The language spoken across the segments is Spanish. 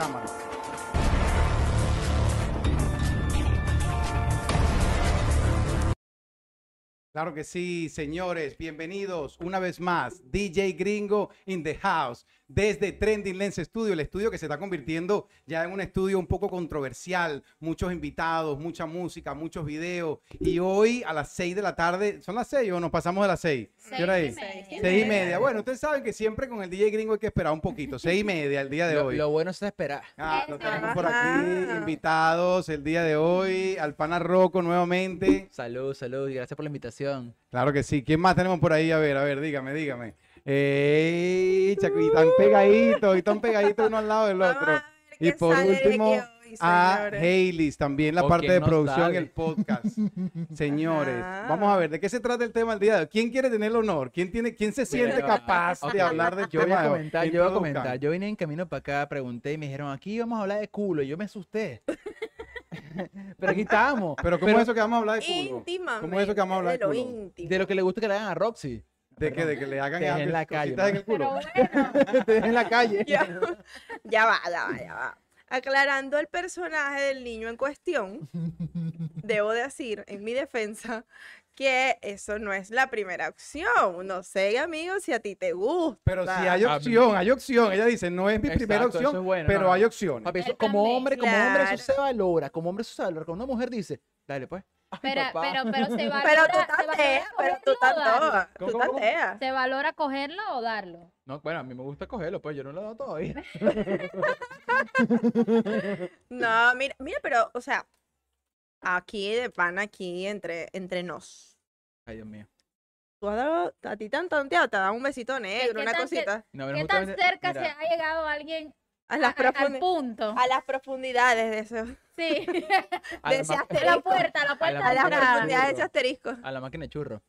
cámaras. Claro que sí, señores, bienvenidos una vez más. DJ Gringo in the house desde Trending Lens Studio, el estudio que se está convirtiendo ya en un estudio un poco controversial, muchos invitados, mucha música, muchos videos. Y hoy a las 6 de la tarde, ¿son las 6 o nos pasamos de las 6? ¿Qué hora es? 6 y media. Bueno, ustedes saben que siempre con el DJ Gringo hay que esperar un poquito, 6 y media el día de Lo, hoy. lo bueno es esperar. Ah, lo tenemos por aquí, invitados el día de hoy, al pana Rocco nuevamente. Salud, salud y gracias por la invitación. Claro que sí. ¿Quién más tenemos por ahí? A ver, a ver, dígame, dígame. Ey, chaco, y tan pegaditos, y tan pegaditos uno al lado del otro. Y por último, hoy, a. Hailey, también la ¿O parte de no producción, el podcast. Señores, Ajá. vamos a ver, ¿de qué se trata el tema del día de hoy? ¿Quién quiere tener el honor? ¿Quién, tiene, quién se siente Mira, capaz de hablar del Yo voy tema a de hoy? comentar, yo voy a comentar. Yo vine en camino para acá, pregunté y me dijeron, aquí vamos a hablar de culo. Y yo me asusté. Pero aquí estamos. Pero ¿cómo es eso que vamos a hablar de culo? Íntimamente. ¿Cómo es eso que vamos a hablar de de culo? íntimo. De lo que le gusta que le hagan a Roxy. ¿De qué? ¿De que le hagan Te dejen algo- en la calle, en el culo? Pero bueno, Te dejen en la calle. Ya, ya va, ya va, ya va. Aclarando el personaje del niño en cuestión, debo decir, en mi defensa, que eso no es la primera opción. No sé, amigo, si a ti te gusta. Pero si hay opción, hay opción. Ella dice, no es mi primera Exacto, eso opción, es bueno, pero no. hay opciones. Papi, eso- Él como también. hombre, como hombre eso se valora. Como hombre eso se valora. Cuando una mujer dice, dale pues. Ay, pero, papá. pero, pero se valora, Pero tú se valora tanteas, pero tú cogerlo o darlo. tanteas. ¿Cómo, Tú tanteas. ¿Se valora cogerlo o darlo? No, bueno, a mí me gusta cogerlo, pues yo no lo he dado todavía. No, mira, mira, pero, o sea, aquí de pan, aquí entre, entre nos. Ay, Dios mío. Tú has dado, a ti te han tanteado, te dan un besito negro, qué una tan cosita. No, ¿Qué tan cerca mira, se ha llegado alguien A a- las, a- al punto? a las profundidades de eso. Sí, a de la ese ma- a la asterisco. puerta, a la puerta la A las profundidades de ese asterisco. a la máquina de churro.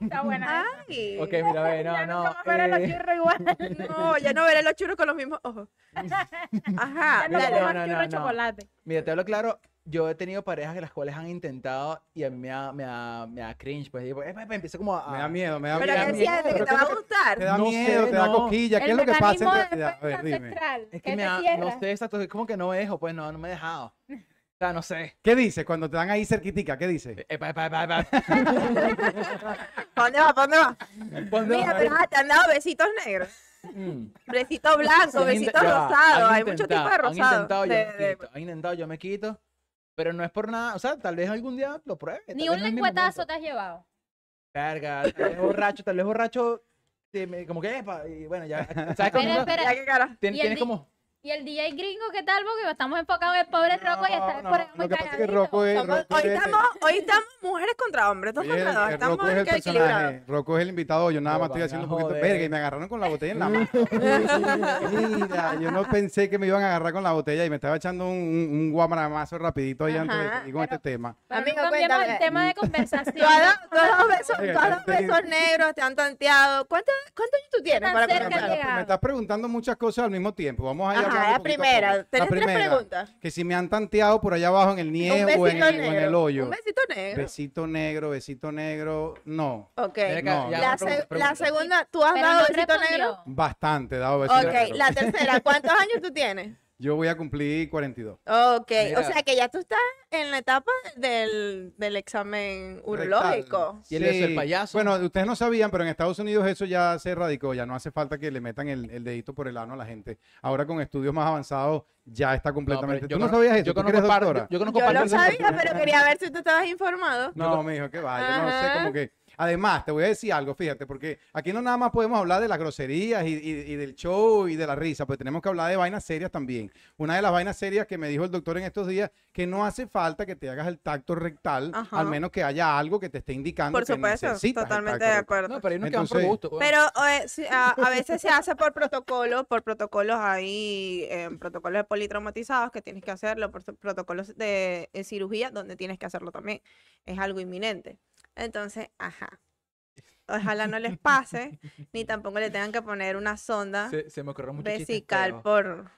Está buena. Ay. Ok, mira, ve, no, Ya no. nunca más veré los eh, churros igual. No, ya no veré los churros con los mismos ojos. Ajá, Ya no dale. no, no, churro no, no. chocolate. Mira, te hablo claro, yo he tenido parejas que las cuales han intentado y a mí me da, me da, me da cringe, pues digo, eh, me empiezo como a... Me da miedo, me da Pero miedo. que miedo, sientes que pero te va a gustar. Te da No miedo, sé, te da coquilla. ¿Qué El es lo que pasa en realidad? A ver, dime. Es que que me da, cierra. no sé, exacto, es como que no me dejo, pues no, no me he dejado. O sea, no sé. ¿Qué dice cuando te dan ahí cerquitica? ¿Qué dice? Epa, epa, epa, epa. ¿Para dónde va? ¿Para dónde va? ¿Dónde Mira, va? pero ah, te han dado besitos negros. Mm. Besitos blancos, Han besitos inte- ya va, rosados. han Hay muchos tipos de rosados. Han intentado, yo de- me de- quito. Pero no es por nada, o sea, tal vez algún día lo pruebe. Ni un no lengüetazo te has llevado. Verga, tal vez borracho, tal vez borracho, como que, epa, y bueno, ya, ¿sabes cómo? Espera, espera. Ya, qué cara. Tien- Y Tienes como... ¿Y el DJ gringo qué tal? Porque estamos enfocados en el pobre Rocco y está No, por ahí muy lo que pasa es que calladito. Rocco es, Somos- Rocco hoy, es- estamos, hoy estamos mujeres contra hombres, dos contra dos. Estamos Rocco es el personaje, Rocco es el invitado, yo nada más estoy haciendo un poquito de verga y me agarraron con la botella en la mano. Mira, yo no pensé que me iban a agarrar con la botella y me estaba echando un, un, un guamaramazo rapidito ahí antes de seguir con este tema. Amigo, cuéntame. el tema de conversación. Tú has dado besos, negros, te han tanteado. ¿Cuántos cuántos años tú tienes para Me, estás- me estás preguntando muchas cosas al mismo tiempo. Vamos a ir hablando Ajá, la poquito a primera. poco. La Tenés tres primera, preguntas. Que si me han tanteado por allá abajo en el nieve o en el, o en negro. el hoyo. Un besito negro. Besito negro, besito negro, no. Ok. No, La, se- la segunda, ¿tú has Pero dado no besito negro? respondió. Bastante, dado besito Ok, negro. la tercera, ¿cuántos años tú tienes? Yo voy a cumplir 42. Ok, Mira. o sea que ya tú estás en la etapa del, del examen urológico. Y el beso del payaso. Bueno, ustedes no sabían, pero en Estados Unidos eso ya se erradicó. Ya no hace falta que le metan el, el dedito por el ano a la gente. Ahora con estudios más avanzados ya está No, completamente. yo ¿Tú no sabías eso? Yo ¿Tú conozco eres parte, doctora? yo, yo conozco Yo parte lo sabía, pero quería ver si tú estabas informado. No, mijo, que va. Yo no sé Ajá. como que. Además, te voy a decir algo, fíjate, porque aquí no nada más podemos hablar de las groserías y, y- y del show y de la risa, pues tenemos que hablar de vainas serias también. Una de las vainas serias que me dijo el doctor en estos días, que no hace falta que te hagas el tacto rectal, Ajá. al menos que haya algo que te esté indicando Por que supuesto, necesitas el totalmente tacto de rectal. acuerdo. No, pero hay unos que van por Entonces- gusto. weón. Pero eh, a, a veces se hace por protocolo, por protocolos ahí, eh, protocolos de politraumatizados que tienes que hacerlo, por protocolos de eh, cirugía donde tienes que hacerlo también. Es algo inminente. Entonces, ajá. Ojalá no les pase, ni tampoco le tengan que poner una sonda se, se me ocurrió mucho vesical feos.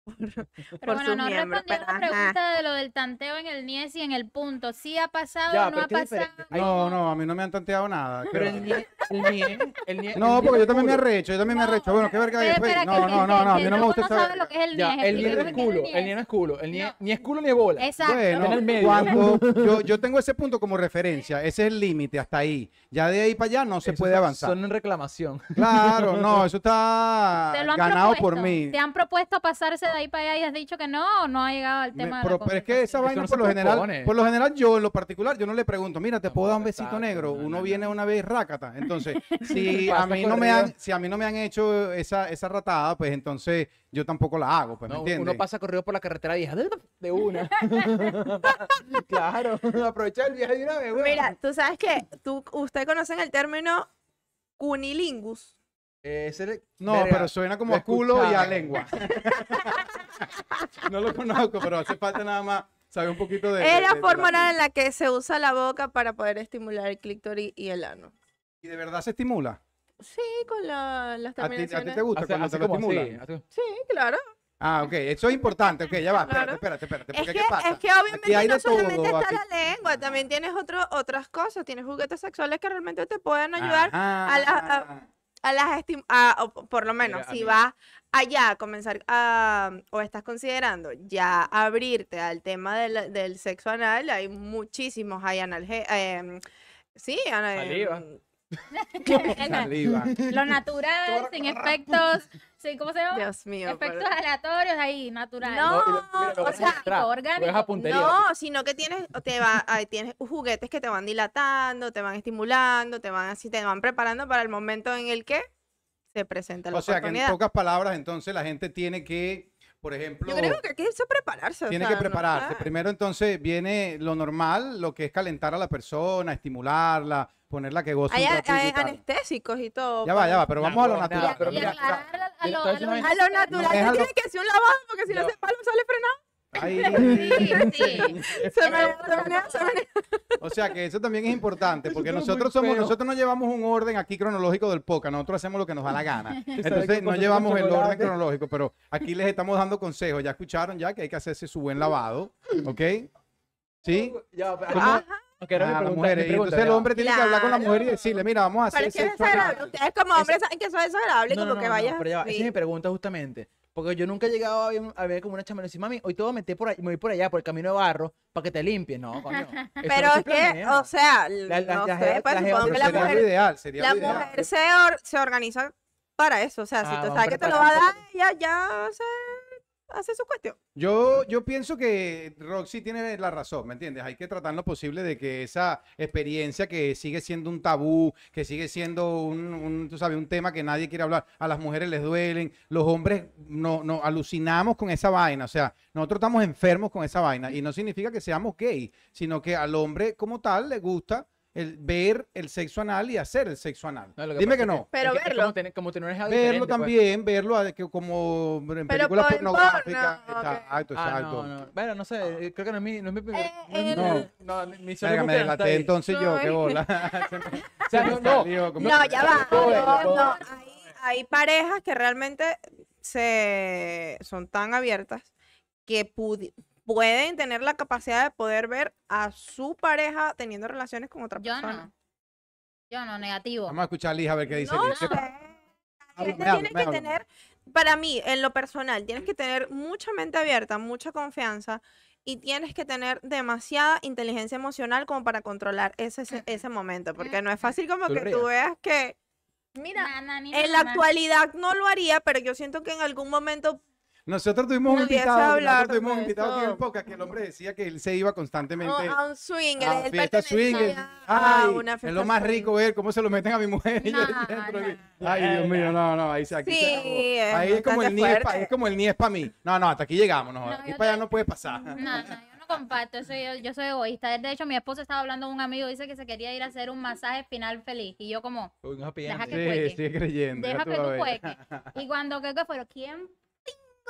por... Pero por bueno, sus no miembros. respondió la pregunta de lo del tanteo en el NIES y en el punto. ¿Sí ha pasado Ya, o no ha es es pasado? Ay, No, no, a mí no me han tanteado nada. Pero ¿qué el va? nie, el nie, el nie- No, el porque yo también me arrecho, yo también me No, arrecho. Bueno, qué verga hay Espera, después. espera, No, no, no, no, a mí no me gusta sabe saber. lo que es el Ya, NIES. el nie no explícame es culo, el el nie no es culo, el nie, No. ni es culo ni es bola. Exacto. Bueno, Está en el medio. cuando yo, yo tengo ese punto como referencia, ese es el límite hasta ahí. Ya de ahí para allá no se Eso puede avanzar. Son en reclamación. Claro, no, eso está ¿Te lo han ganado por mí. ¿Te han propuesto pasarse de ahí para allá y has dicho que no o no ha llegado al Me- tema pero, de la pero es que esa vaina no por lo general, propone. por lo general yo en lo particular, yo no le pregunto, mira, te No, puedo dar un besito negro. no, Uno no, viene no. una vez rácata. Entonces, si a mí no me han, si a mí no me han hecho esa, esa ratada, pues entonces yo tampoco la hago, pues, ¿me No, entiendes? uno pasa corrido por la carretera vieja de una. claro, aprovecha el viaje de una vez, güey. Mira, tú sabes que tú, usted conocen el término cunilingus. Ese, No, verga, pero suena como a culo y a lengua. no lo conozco, pero hace falta nada más saber un poquito de. Es la latín. en la que se usa la boca para poder estimular el clítoris y el ano. ¿Y de verdad se estimula? Sí, con la- las ¿A ti, a ti terminaciones. te gusta cuando te lo estimulan? Sí, claro. Ah, ok, eso es importante. Ok, ya va, espérate, Claro. espérate, espérate. Es Porque, que, ¿qué pasa? es que obviamente hay no de solamente todo, está aquí- la lengua, también tienes otro, otras cosas. Tienes juguetes sexuales que realmente te pueden ayudar Ajá. a la- a las estim- a- o p- por lo menos, Mira, a si vas allá a comenzar a, o estás considerando ya abrirte al tema del, del sexo anal, hay muchísimos, hay analge em, sí, ana- Saliva. Lo natural, sin efectos, sí, ¿cómo se llama? Dios mío. efectos pero- aleatorios ahí, natural. No, lo- mira, lo o orgánico. puntería. No, sino que tienes, te va, ahí tienes juguetes que te van dilatando, te van estimulando, te van así, te van preparando para el momento en el que se presenta la O sea, que en oportunidad. pocas palabras, entonces la gente tiene que, por ejemplo, Yo creo que hay que irse a prepararse. o tiene sea, que prepararse. Primero, entonces, viene lo normal, lo que es calentar a la persona, estimularla, ponerla que goce Hay, un ratito y hay tal. anestésicos y todo. Ya va, ya va, pero vamos a lo no, natural. pero y mira, a, lo, a lo- A lo natural, es tiene que ser un lavado, porque si no se palo sale frenado. Ay, Sí, sí. Se menea, se menea, se menea. o sea que eso también es importante, porque nosotros somos, nosotros no llevamos un orden aquí cronológico del podcast, nosotros hacemos lo que nos da la gana. Entonces no llevamos el orden cronológico, pero aquí les estamos dando consejos. Ya escucharon ya que hay que hacerse su buen lavado, ¿ok? ¿Sí? Ya, pero- Ajá. Ah, las pregunta- mujeres. pregunta, entonces el hombre tiene que hablar con la mujer y decirle, mira, vamos a hacer que es desagradable. Ustedes como hombres saben que eso es desagradable, No, como no, que no, vayas. pero ya va, Esa es mi pregunta justamente. Porque yo nunca he llegado a ver, a ver como una chama y decir, mami, hoy te voy a meter por ahí, me voy por allá, por el camino de barro, para que te limpies. No, coño. no Pero es que, o sea, La- la- no la sé, pues la jeva supongo Pero que la sería lo mujer, ideal, sería la lo ideal. mujer se, or- se organiza para eso. O sea, si Ah, tú sabes que te lo va a dar, ella ya se hace su cuestión. Yo, yo pienso que Roxy tiene la razón, ¿me entiendes? Hay que tratar lo posible de que esa experiencia que sigue siendo un tabú, que sigue siendo un, un, tú sabes, un tema que nadie quiere hablar, a las mujeres les duelen, los hombres no, no alucinamos con esa vaina, o sea, nosotros estamos enfermos con esa vaina y no significa que seamos gay, sino que al hombre como tal le gusta el ver el sexo anal y hacer el sexo anal. No, lo Dime que es no. Pero es que es verlo. Como tener, como tener algo Verlo pues. también, verlo a- que como en películas por pornográficas. porno, ok. Exacto, Ah, exacto. no, no. Bueno, no sé, eh, creo que no es mi, no es mi primer- Eh, no, es mi- el- no, mi- Venga, me que no delaté entonces yo, No, qué es- bola. O sea, no, no, Salió como- No, ya va. No, es- no, Hay, hay parejas que realmente se son tan abiertas que pudi- pueden tener la capacidad de poder ver a su pareja teniendo relaciones con otra Yo persona. no. Yo no, negativo. Vamos a escuchar a Lija a ver qué dice. No sé. ¿Qué pa- La Háblame, gente háblame, tiene que tener, para mí, en lo personal, tienes que tener mucha mente abierta, mucha confianza y tienes que tener demasiada inteligencia emocional como para controlar ese, ese, ese momento, porque no es fácil como Tú que tú veas que, mira, Na, na, ni en na, la actualidad no lo haría, pero yo siento que en algún momento Nosotros tuvimos un invitado, hablar nosotros tuvimos un de invitado aquí en el eso. podcast que el hombre decía que él se iba constantemente o a un swing, a él fiesta swing. Ay, una es fiesta lo más rico ver cómo se lo meten a mi mujer. No, no. Ay, Dios mío, no, no, ahí se aquí se Sí, es Ahí es como el bastante niés, pa- es como el niés para mí. No, no, hasta aquí llegamos, no, No, aquí para allá no puede pasar. No, no, yo no comparto eso. Yo, yo soy egoísta. De hecho, mi esposo estaba hablando con un amigo dice que se quería ir a hacer un masaje final feliz. Y yo como, Uy, no happy Deja que Sí, cueque. sigue creyendo. ya deja que tú cueques. Y cuando que fue, ¿quién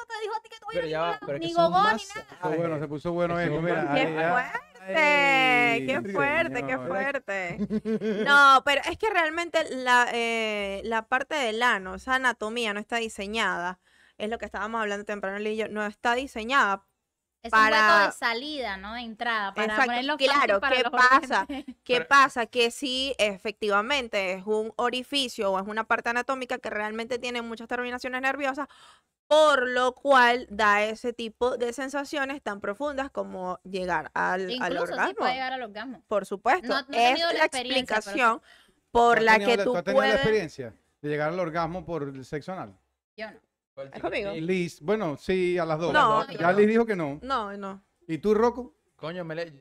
pingo te dijo a ti que tú Pero ibas ya va, pero Ni gogó ni nada. Se puso bueno, se puso bueno Eso mira. ¡Qué fuerte! Ay, ¡Qué fuerte, qué fuerte! No, pero es que realmente la, eh, la parte del ano, esa anatomía no está diseñada es lo que estábamos hablando temprano, Lili y yo, no está diseñada. Es un hueco para- de salida, ¿no? De entrada. Para Exacto, ponerlo fácil claro, para ¿qué los pasa? ¿Qué Pero- pasa? Que sí, efectivamente, es un orificio o es una parte anatómica que realmente tiene muchas terminaciones nerviosas, por lo cual da ese tipo de sensaciones tan profundas como llegar al, al Incluso sí orgasmo. puede llegar al orgasmo. Por supuesto, No- no es la la experiencia, pero sí. explicación ¿Tú por la tenido que tú ¿Tú has tenido la puedes... experiencia de llegar al orgasmo por el sexo anal? Yo no. ¿Es conmigo? Liz, bueno, sí, a las dos. No, ya no. Liz dijo que no. No, no. ¿Y tú, Rocco? Coño, me le...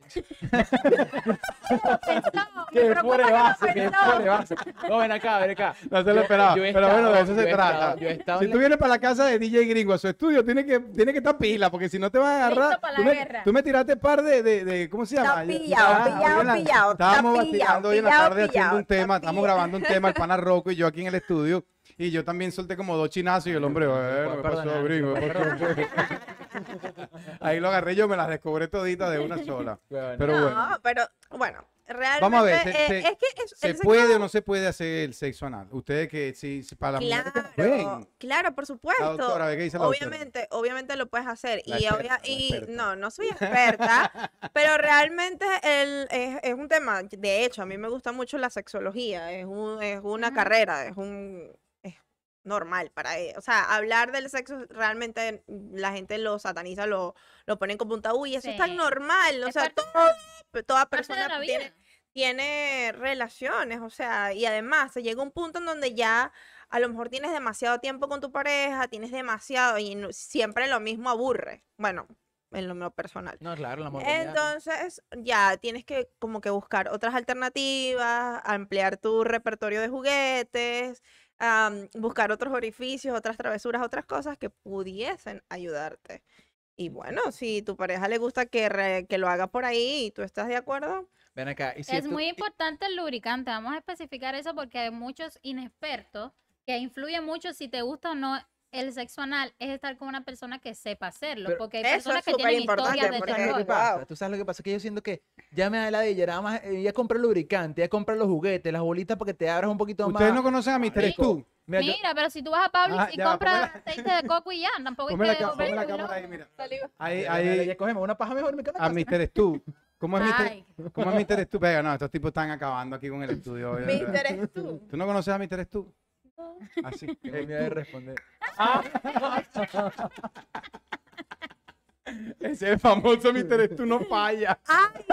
No, ¡Qué me preocupa pobre que lo base! ¡Qué pensó. pobre base! No, ven acá, ven acá. No se lo esperaba. yo Pero bueno, de eso se trata. estado- Si tú la- vienes para la casa de DJ Gringo a su estudio, tiene que, tiene que estar pila, porque si no te vas a agarrar. Listo para tú, la me, guerra. tú me tiraste par de, de, de- ¿cómo se llama? Pillado, pillado, pillado, está Estábamos pillado, vacilando hoy en la pillado, tarde haciendo pillado, un tema, estamos grabando un tema, el pana Rocco y yo aquí en el estudio. Y yo también solté como dos chinazos y el hombre, bueno, ¿qué pasó, gringo? se ¿Qué puede pasó? Ahí lo agarré yo, me las descobré toditas de una sola. Bueno. Pero no, bueno. pero bueno, realmente Vamos a ver, se- eh, se- es que es, ¿Se el sexo- puede o no se puede hacer el sexo anal? Ustedes que sí, sí, para las mujeres que Claro, claro, por supuesto. La doctora, ¿ve qué dice la doctora? obviamente, obviamente lo puedes hacer. La y experta, obvia- la y experta. no, no soy experta, pero realmente el, es, es un tema. De hecho, a mí me gusta mucho la sexología. Es, un, es una carrera, es un normal para ellos. O sea, hablar del sexo realmente la gente lo sataniza, lo, lo ponen como un tabú y eso es tan normal. O Es sea, parte- todo- toda persona tiene, relaciones, o sea, y además se llega un punto en donde ya a lo mejor tienes demasiado tiempo con tu pareja, tienes demasiado y no- siempre lo mismo aburre. Bueno, en lo mío personal. No, claro, la amor. Entonces ya tienes que como que buscar otras alternativas, ampliar tu repertorio de juguetes, am, buscar otros orificios, otras travesuras, otras cosas que pudiesen ayudarte. Y bueno, si tu pareja le gusta que, re- que lo haga por ahí y tú estás de acuerdo, Ven acá. y si Es tú- muy importante el lubricante. Vamos a especificar eso porque hay muchos inexpertos que influye mucho si te gusta o no el sexo anal. Es estar con una persona que sepa hacerlo. Pero porque hay eso personas es que tienen historias de ¿Tú porque- sabes lo que terror. pasa? Wow. Tú sabes lo que pasa, que yo siento que ya me da la de ella, nada más, ella compra el lubricante, ella compra los juguetes, las bolitas para que te abras un poquito más. Ustedes no conocen a Mr. Marico, Stu. Mira, yo- Mira, pero si tú vas a Publix Ah, y ya compras aceite de coco y ya, tampoco hay que ponme la cámara ahí, mira. Ahí, ahí, ya cógeme una paja mejor, me a. Mr. Stu. ¿Cómo es Mr. Ay, ¿Cómo es Mr. Stu? Venga, no, estos tipos están acabando aquí con el estudio. Mister eres tú. ¿Tú no conoces a Mr. Stu? Así. Tengo eh, miedo de responder. Ese famoso Mr. Stu no falla. ¡Ay!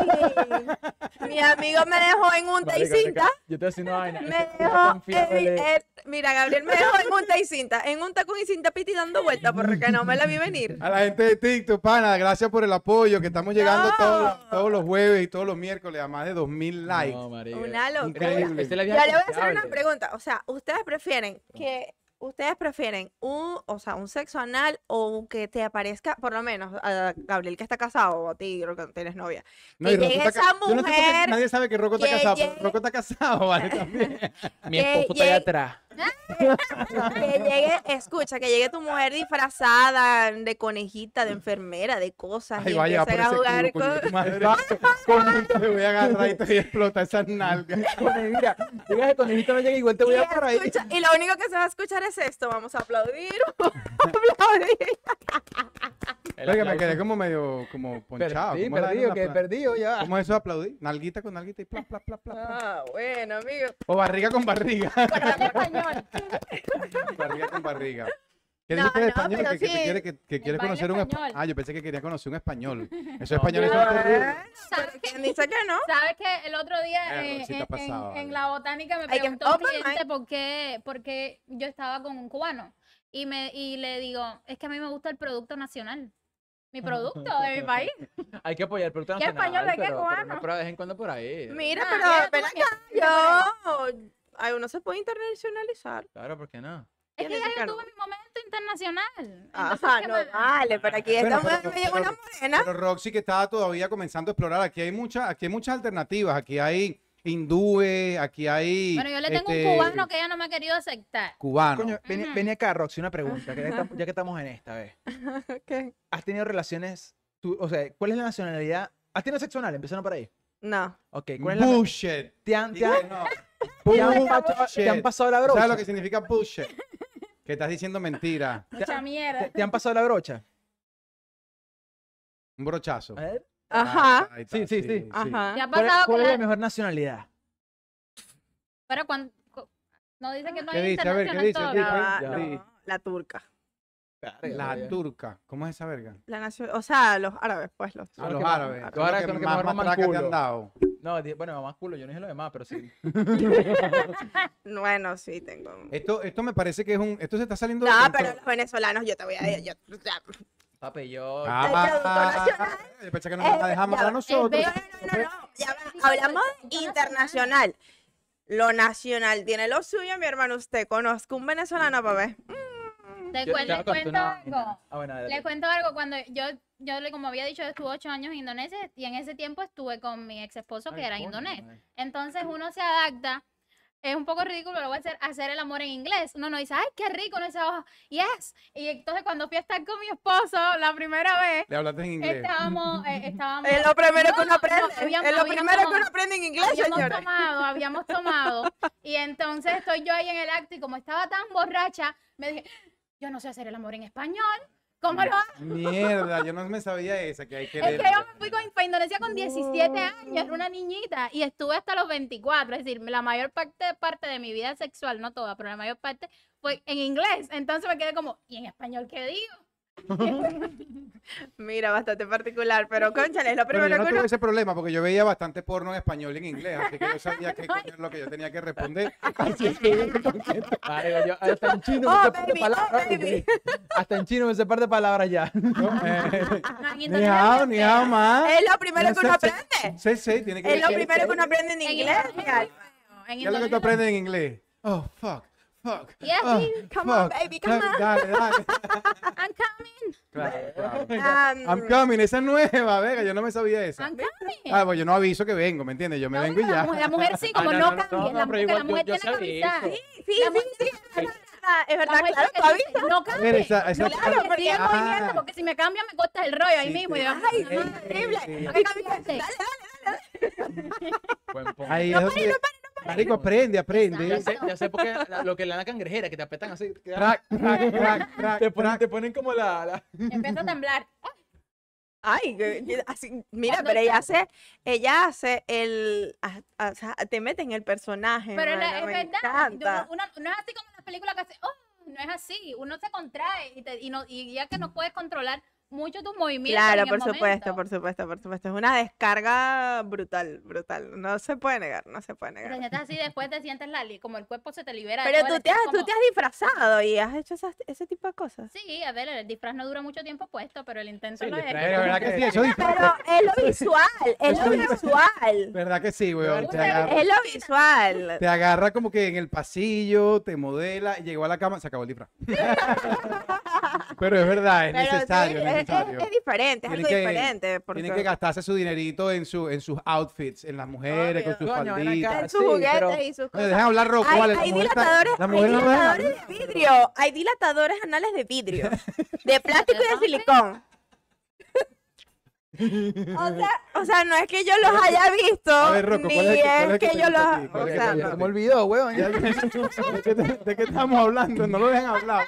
Mi amigo me dejó en un Marico, y cinta. Yo te una vaina. Me Estoy dejó, mira, Gabriel me dejó en un y cinta, en un tacón y cinta piti dando vueltas porque no me la vi venir. A la gente de TikTok, pana, gracias por el apoyo, que estamos llegando todos, los- No. todos los jueves y todos los miércoles a más de 2000 likes. No. Una locura. Increíble. Yo le voy a hacer una pregunta. O sea, ¿ustedes prefieren que ustedes prefieren un, o sea, un sexo anal o que te aparezca, por lo menos a Gabriel que está casado o a ti, creo que tienes novia? No, que y Rocco llegue está esa yo no sé mujer nadie sabe que Rocco está que casado, llegue- Rocco está casado, ¿vale? También. Mi esposo está allá atrás. Que llegue, escucha, que llegue tu mujer disfrazada de conejita, de enfermera, de cosas Ay, y vaya, por a jugar culo, con... Con te voy a agarrar y te voy a explotar esas nalgas. Mira, llegas de conejito, no llega igual te voy a por ahí. y lo único que se va a escuchar es esto. Vamos a aplaudir. aplaudir. Oiga, me quedé como medio como ponchado. Perdí, ¿Cómo es la perdido, que perdido ya. ¿Cómo es eso de aplaudir? Nalguita con nalguita y pla, pla, pla, pla. Ah, bueno, amigo. O barriga con barriga. Habla español. barriga con barriga. ¿Qué No, dijiste de no, español? pero Que, sí. quiere, que, que quieres conocer un español. español. Ah, yo pensé que quería conocer un español. Esos No, españoles no. son terribles. Pero ¿Quién dice que no? ¿Sabes que el otro día Eh, eh, en, la botánica me preguntó un cliente por qué, por qué yo estaba con un cubano? Y, me, y le digo, es que a mí me gusta el producto nacional. Mi producto de mi país. Hay que apoyar el producto ¿Qué español de qué cubano? no, Pero de vez en cuando por ahí. Mira, Ah, pero ven acá, yo. Ay, uno se puede internacionalizar. Claro, ¿por qué no? Es ¿Quién que ya yo tuve mi momento internacional. Ajá, Entonces, ¿qué no vale, pero aquí Bueno, estamos pero- me llegó una pero- morena. Pero Roxy que estaba todavía comenzando a explorar, aquí hay muchas, aquí hay muchas alternativas, aquí hay hindúes, aquí hay Bueno, yo le tengo este, un cubano que ella no me ha querido aceptar. cubano. Coño, ven, ven acá, Roxy, una pregunta, que ya, estamos, ya que estamos en esta vez. ¿Qué? ¿Has tenido relaciones, tú, o sea, cuál es la nacionalidad? ¿Has tenido sexo anal? Empezando por ahí. No. Ok, ¿cuál es la... ¿Te han, te han- que no. te han pasado- Bullshit. te han pasado la brocha? ¿Sabes lo que significa bullshit? Que estás diciendo mentira. Mucha mierda. ¿Te, te han pasado la brocha? Un brochazo. A ver. Ajá. Está, Sí, sí, sí. Ajá. ¿Te ha ¿Cuál, pasado cuál que es la- la mejor nacionalidad? Pero cuando... No dice que no ¿Qué hay dice? A ver, ¿qué dice? ¿Qué todavía. dice? Ah, Sí. no, la turca. La turca. ¿Cómo es esa verga? La nación, o sea, los árabes, pues los. A Son los más- árabes. los árabes son los que más matraca te han dado. No, bueno, mamá culo, yo no dije lo demás, pero sí. Bueno, sí, tengo. Esto, esto me parece que es un. Esto se está saliendo de No, control. pero los venezolanos, yo te voy a. Yo, ya. Papi, yo... Ah, El Producto Nacional. yo pensé que nos iban a Eh, dejar ya a va. nosotros. No, no, no, no, ya va, Hablamos internacional. Lo nacional tiene lo suyo, mi hermano. Usted conozca un venezolano para ver. Te Yo- les cuento una- algo. Ah, bueno, dale. Les cuento algo. Cuando yo, yo como había dicho, estuve ocho años en Indonesia y en ese tiempo estuve con mi ex esposo que Ay, era madre. Entonces uno se adapta. Es un poco ridículo, lo voy a hacer, hacer el amor en inglés. Uno no dice, ay, qué rico, no dice, oh, yes. Y entonces cuando fui a estar con mi esposo la primera vez, Le hablaste en inglés. estábamos, eh, estábamos. Es lo primero que No, uno aprende. no, habíamos- es lo habíamos primero que uno aprende en inglés, habíamos señores. tomado, habíamos tomado. Y entonces estoy yo ahí en el acto y como estaba tan borracha, me dije, yo no sé hacer el amor en español. ¿Cómo lo hago? Mierda, yo no me sabía esa que hay que Es que yo me fui con, para Indonesia con 17 años, era una niñita, y estuve hasta los 24. Es decir, la mayor parte, parte de mi vida sexual, no toda, pero la mayor parte fue en inglés. Entonces me quedé como, ¿y en español qué digo? Mira, bastante particular, pero conchale, es lo Pero yo primero no que tuve uno. ese problema porque yo veía bastante porno en español y en inglés, así que yo sabía qué coño es lo que yo tenía que responder. Así que Marico, yo hasta en chino Oh, me sé par de baby, oh, palabras. baby. Hasta en chino me sé par de palabras ya. no, eh, No, ni Indonesia hao, es ni hao más. Es lo primero que uno aprende. Sí, sí, tiene que Es lo primero que uno aprende en En inglés, mi Indonesia es alma. feo. En ¿Qué es lo que tú aprendes en inglés? Oh, fuck, fuck. Y así, oh, come on, baby, come Dale, on. Dale, dale. I'm coming, Claro, claro. Um, I'm coming, esa es nueva, venga, yo no me sabía esa. I'm coming. Ah, pues yo no aviso que vengo, ¿me entiendes? Yo me No, vengo y la ya. mujer- La mujer sí, como Ah, no, no, no, no, cambia, no, la, igual la mujer yo tiene que avisar. Sí, sí, mujer sí, que es verdad, es La verdad, mujer claro, tú que avisas. No cambie. esa, Claro, porque- movimiento, si me cambia me corta el rollo ahí Sí, mismo. sí. Ay, "Ay, horrible. sí. Que cambiarte. Buen punto. Ahí es donde- Marico, aprende, aprende. Ya sé, ya sé porque la- lo que le dan a cangrejera, que te apretan así. que- te, ponen, track. te ponen como la. la- Empieza a temblar. Ay, que- que así, mira, Cuando pero ella está- hace, ella hace el, a- a- o sea, te mete en el personaje, Pero la- mano, es me verdad. encanta. uno- uno- no es así como en las películas que hace, oh, no es así. Uno se contrae y, te- y, no, y ya que no puedes controlar mucho tus movimientos. Claro, en el por supuesto, momento. por supuesto, por supuesto. Es una descarga brutal, brutal. No se puede negar, no se puede Te negar. sientes así, después te sientes la, como el cuerpo se te libera. Pero tú te, has, tú te has disfrazado y has hecho esas- ese tipo de cosas. Sí, a ver, el disfraz no dura mucho tiempo puesto, pero el intento Sí, lo es. Pero, ¿verdad que sí? Eso Pero es lo visual, es lo visual. ¿Verdad que sí, weón? Te agarra, Es lo visual. te agarra como que en el pasillo, te modela, llegó a la cama, se acabó el disfraz. Pero es verdad, es Pero sí, necesario, es es, es- es diferente, es Tienen algo que- diferente. Porque Tienen que gastarse su dinerito en, su, en sus outfits, en las mujeres, con sus Coño, falditas. en sus Sí, juguetes pero- y sus cosas. dejan hablar roco, Hay, hay está- dilatadores, la hay mujer no dilatadores de vidrio, hay dilatadores anales de vidrio, de plástico y de silicón. O sea, o sea, no es que yo los haya visto, A ver, Rocco, ni ¿cuál es el que- cuál es el que te yo gusta a ti? los... ¿Cuál O es el sea, que no. Se me olvidó, weón. Ya- ¿De qué, de qué estamos hablando? No lo dejan hablar.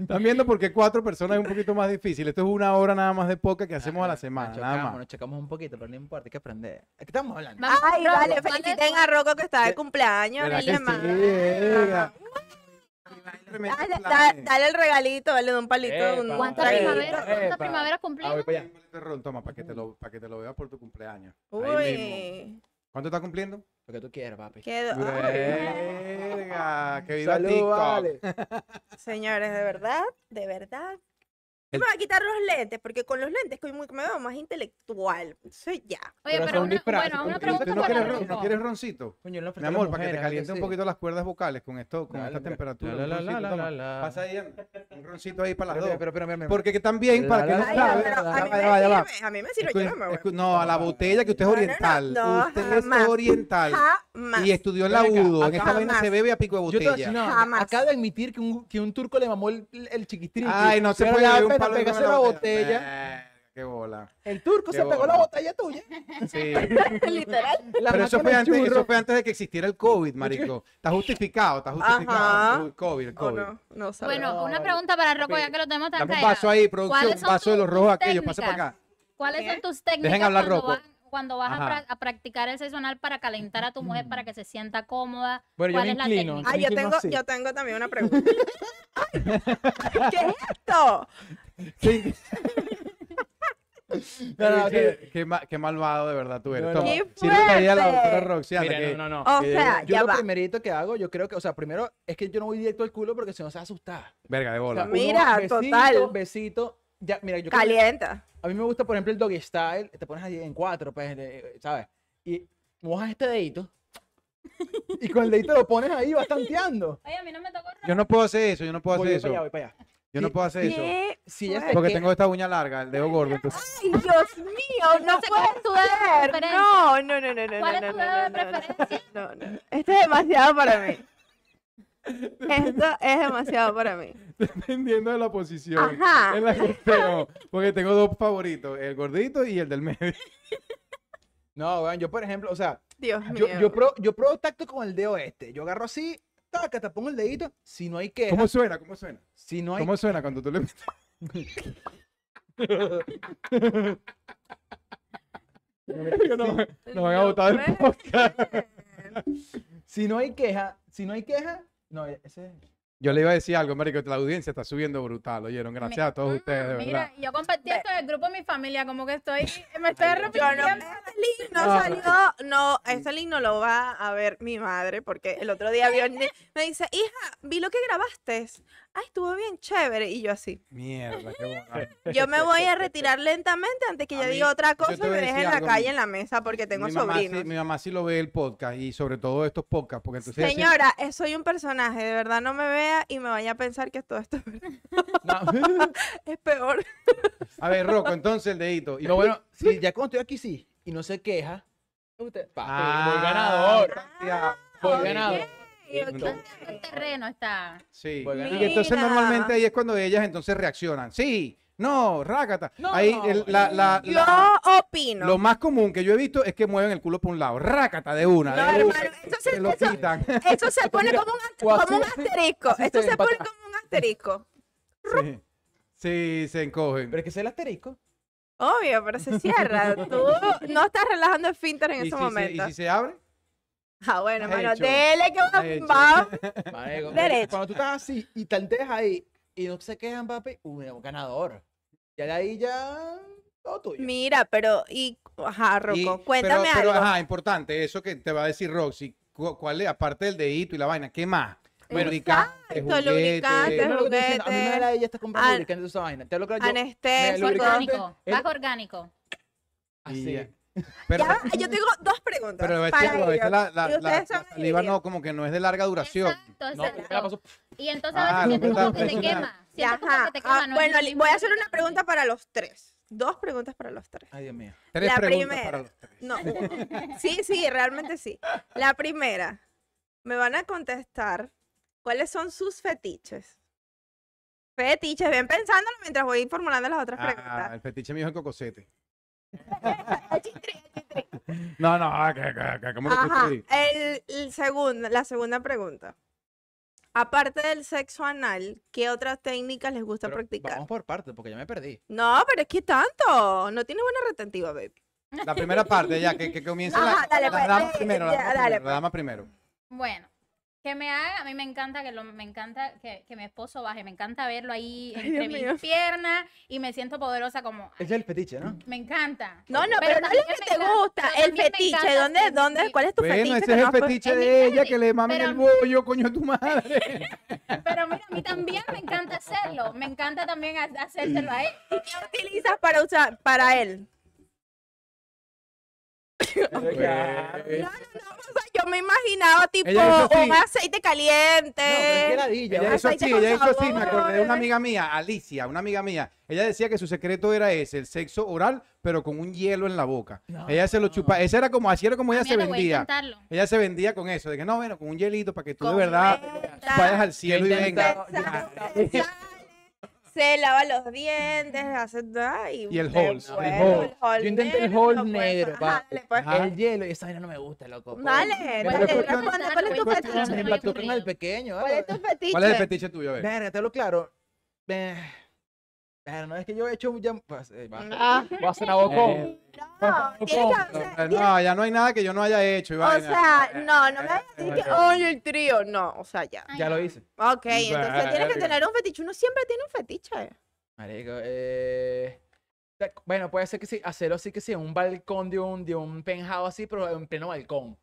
Están viendo porque cuatro personas es un poquito más difícil. Esto es una hora nada más de poca que hacemos a la semana, Nos nada chocamos, más. Nos chocamos un poquito, pero no importa, hay que aprender. ¿De qué estamos hablando? Vamos, Ay, Rocco, vale, ¿cuál es feliciten a Rocco que está de cumpleaños. ¿Verdad que sí? Verga. Dale, da- dale el regalito, dale de un palito. Epa, un ¿Cuántas Traguito. primaveras cuántas Epa. primaveras Ah, voy cumplimos? para allá. de ron, toma, para que, te lo, para que te lo veas por tu cumpleaños. Ahí mismo. Uy, ¿Cuánto estás cumpliendo? Lo que tú quieras, papi. qué... ay, Verga, que viva Salud, TikTok. vale. señores, de verdad, de verdad. El- me voy a quitar los lentes, porque con los lentes estoy muy, me veo más intelectual. Soy ya. Oye, Pero pero una, bueno, ¿cómo una que pregunta ¿Tú no para quieres, ron- no quieres roncito? Coño, Mi amor, para que te caliente ¿verdad un que poquito las cuerdas vocales con esto, con Dale, esta temperatura. La, un la, la, roncito, la, toma. la, la. Pasa ahí un roncito ahí para las Pero, dos. pero, pero, mira, mira. Porque que también, para que no Ay, Ay, sabe, pero a mí me va, va, va. sirve, a mí me sirve, Escu- yo no me voy. no, a la botella que usted es No, no, no, oriental. no, usted es oriental. Jamás. Y estudió en la UDO. En esta vaina se bebe a pico de botella. acabo de admitir que un, que un turco le mamó el, chiquistriqui. Ay, no se pero puede de pegarse la la botella. Qué bola. El turco Qué se pegó la botella tuya. Sí. Literal. La Pero eso fue, antes, eso fue antes de que existiera el COVID, marico. Está justificado, está justificado. Ajá. El COVID, el ¿O COVID. no? No sabemos. Bueno, una pregunta para Rocco, ya que lo tenemos tan Dame un vaso ahí, producción, ¿Cuáles un vaso de los rojos aquellos, pasa para acá. ¿Cuáles ¿Qué? son tus técnicas hablar, cuando Rocco. vas, cuando vas a, Ajá. pra- a practicar el sexo anal para calentar a tu mujer para que se sienta cómoda? Bueno, ¿Cuál es la técnica? Ah, yo tengo, así. yo tengo también una pregunta. ¿Qué es esto? Sí. No, no, qué, que- qué ma- qué malvado de verdad tú eres. No, no. Toma, ¡Qué sírvete ahí a la doctora Mira, que- no, no, O no. sea, yo ya lo va. primerito que hago, yo creo que, o sea, primero es que yo no voy directo al culo porque si no se va a asustar. Verga de O sea, bola. uno Mira, besito, total. Besito. Ya, mira, yo creo que- Calienta. a mí me gusta, por ejemplo, el doggy style. Te pones ahí en cuatro, pues, de- ¿sabes? Y mojas este dedito. Y con el dedito lo pones ahí, vas tanteando. Oye, a mí no me tocó Yo no puedo hacer eso, yo no puedo Voy, hacer voy para allá, eso. voy para allá. Yo no Sí, puedo hacer eso. Ella se fue? Porque que- tengo esta uña larga, el dedo gordo. Entonces, Ay, Dios mío, no sé cuál es tu dedo de ser. preferencia. No, no, no, no, no, ¿Cuál no, es no, tu no, dedo de no, no, preferencia? No, no. Esto es demasiado para mí. Esto es demasiado para mí. dependiendo de la posición Ajá. en la que. Porque tengo dos favoritos, el gordito y el del medio. No, weón, yo, por ejemplo, o sea, Dios mío. yo, yo, pro, yo pruebo tacto con el dedo este. Yo agarro así, taca, te pongo el dedito. Si no hay queja, ¿Cómo suena? ¿Cómo suena? si no hay ¿Cómo suena cuando tú le no, nos van a botar el puede podcast. ser. Si no hay queja, si no hay queja, no, ese Yo le iba a decir algo, marico, que la audiencia está subiendo brutal, ¿oyeron? Gracias a todos Mm, ustedes, de verdad. Mira, yo compartí Ve. esto en el grupo de mi familia, como que estoy, me estoy Yo no, arrepintiendo. link no Ah. salió, no, ese link no lo va a ver mi madre, porque el otro día vio, me dice, hija, vi lo que grabaste, ay, estuvo bien chévere, y yo así, Mierda, qué bueno. yo me voy a retirar lentamente antes que A ella mí- diga otra yo cosa y me deje en la algo, calle en la mesa, porque tengo mi mamá, sí, sobrinos. mi mamá sí lo ve el podcast y sobre todo estos podcasts, porque entonces... Señora, eh, soy un personaje, de verdad no me vea y me vaya a pensar que todo esto No, es peor. A ver, Rocco, entonces el dedito. Y no, bueno, si ya cuando estoy aquí sí y no se queja, usted, Ah, voy ganador. ya. Voy ganador. Ok. Entonces, el terreno está. Sí. Y entonces normalmente ahí es cuando ellas entonces reaccionan. Sí, no, rácata. No, ahí el- la, la- Yo la- opino. lo más común que yo he visto es que mueven el culo por un lado. Rácata de una. No, de hermano, eso se- se lo eso- quitan. Eso se pone Mira, como un, como asterisco. Esto se se pone como un asterisco. Sí. Sí, se encogen. Pero es que es el asterisco. Obvio, pero se cierra. Tú no estás relajando el finter en ¿Y ese si, se, momento. ¿Y si se abre? Ah, bueno, hermano, dele que hecho. va. Derecho. Cuando tú estás así y tanteas ahí y no se quejan, papi, uy, un ganador. Ya de ahí ya todo tuyo. Mira, pero, y, ajá, Y- Rocco, cuéntame pero, pero, algo. ajá, importante, eso que te va a decir Roxy. cu- ¿Cuál es, aparte del dedito y la vaina, qué más? Bueno, lubricante, juguete. lubricante, no diciendo, A mí me juguete, da la ella está comprando an- lubricante de esa vaina. Te lo creo yo. Es anestésico. orgánico. Más orgánico. Y Así. Ya. Pero, Ya, yo tengo dos preguntas. pero a veces, para a veces la, la, la- la saliva no, como que no es de larga duración. Exacto, No, exacto. me la paso- Y entonces Ah, a veces sientes no, como que te quema. Ajá. que te quema. Ah, no bueno, voy a hacer una pregunta para los tres. Dos preguntas para los tres. Ay, Dios mío. Tres La preguntas primera. para los tres. No, uno. Sí, sí, realmente sí. La primera, me van a contestar cuáles son sus fetiches. Fetiches, bien pensándolo mientras voy formulando las otras Ah, preguntas. el fetiche mío es el cocosete. No, no, ah, que, que, que, ¿cómo lo Ajá, ahí? el, el segundo, la segunda pregunta. Aparte del sexo anal, ¿qué otras técnicas les gusta Pero practicar? Vamos por partes, porque ya me perdí. No, pero es que tanto. No tienes buena retentiva, baby. La primera parte, ya, que, que comience la, dale, la pues, dama eh, primero, la ya, dama dale, primero, pues. dama primero. Bueno, que me haga, a mí me encanta que lo, me encanta que, que mi esposo baje, me encanta verlo ahí Ay, entre Dios mis mío. piernas y me siento poderosa como, es el fetiche, ¿no? me encanta. No, no, pero, no es lo también que te encanta- gusta. pero El fetiche, encanta ¿dónde, dónde, cuál es tu Bueno, fetiche? ese es el fetiche de ella, que le mamen pero- el bollo, coño, tu madre. Pero mira, a mí también me encanta hacerlo, me encanta también ha- hacérselo a él. ¿Y qué utilizas para usar para él? No, no, no, o sea, yo me imaginaba tipo un aceite No, pero caliente. Ella ¿no? hizo así, ella hizo así, me acordé de una amiga mía, Alicia, una amiga mía. Ella decía que su secreto era ese, el sexo oral, pero con un hielo en la boca. No. Ella se lo chupa, esa era como, así era como ella se Mira, voy a vendía. Ella se vendía con eso, de que no, bueno, con un hielito para que tú de verdad vayas al cielo y vengas. Se lava los dientes, hace ay, Y el ¿no? El el Yo intenté el negro, puedes- negro, ajá, pa. le puedes- Ajá. El hielo y esa vaina no me gusta, loco. Dale, Pero dale, ¿cuál es tu fetiche? Me impactó con el pequeño. ¿Cuál es tu fetiche? ¿Cuál es el fetiche tuyo? A ver. Verga, te lo claro. Pero no es que yo he hecho ya. Pues, eh, va. Ah, Va a ser una bocón. Eh, no, tiene que hacer- No, ya no hay nada que yo no haya hecho. O sea, no, no me vas a decir que, oye, el trío, no, o sea, ya. Ya no. lo hice. Ok, entonces tienes que tener un fetiche, uno siempre tiene un fetiche. Marico, eh. Bueno, puede ser que sí, hacerlo así que sí, en un balcón de un, de un penthouse así, pero en pleno balcón.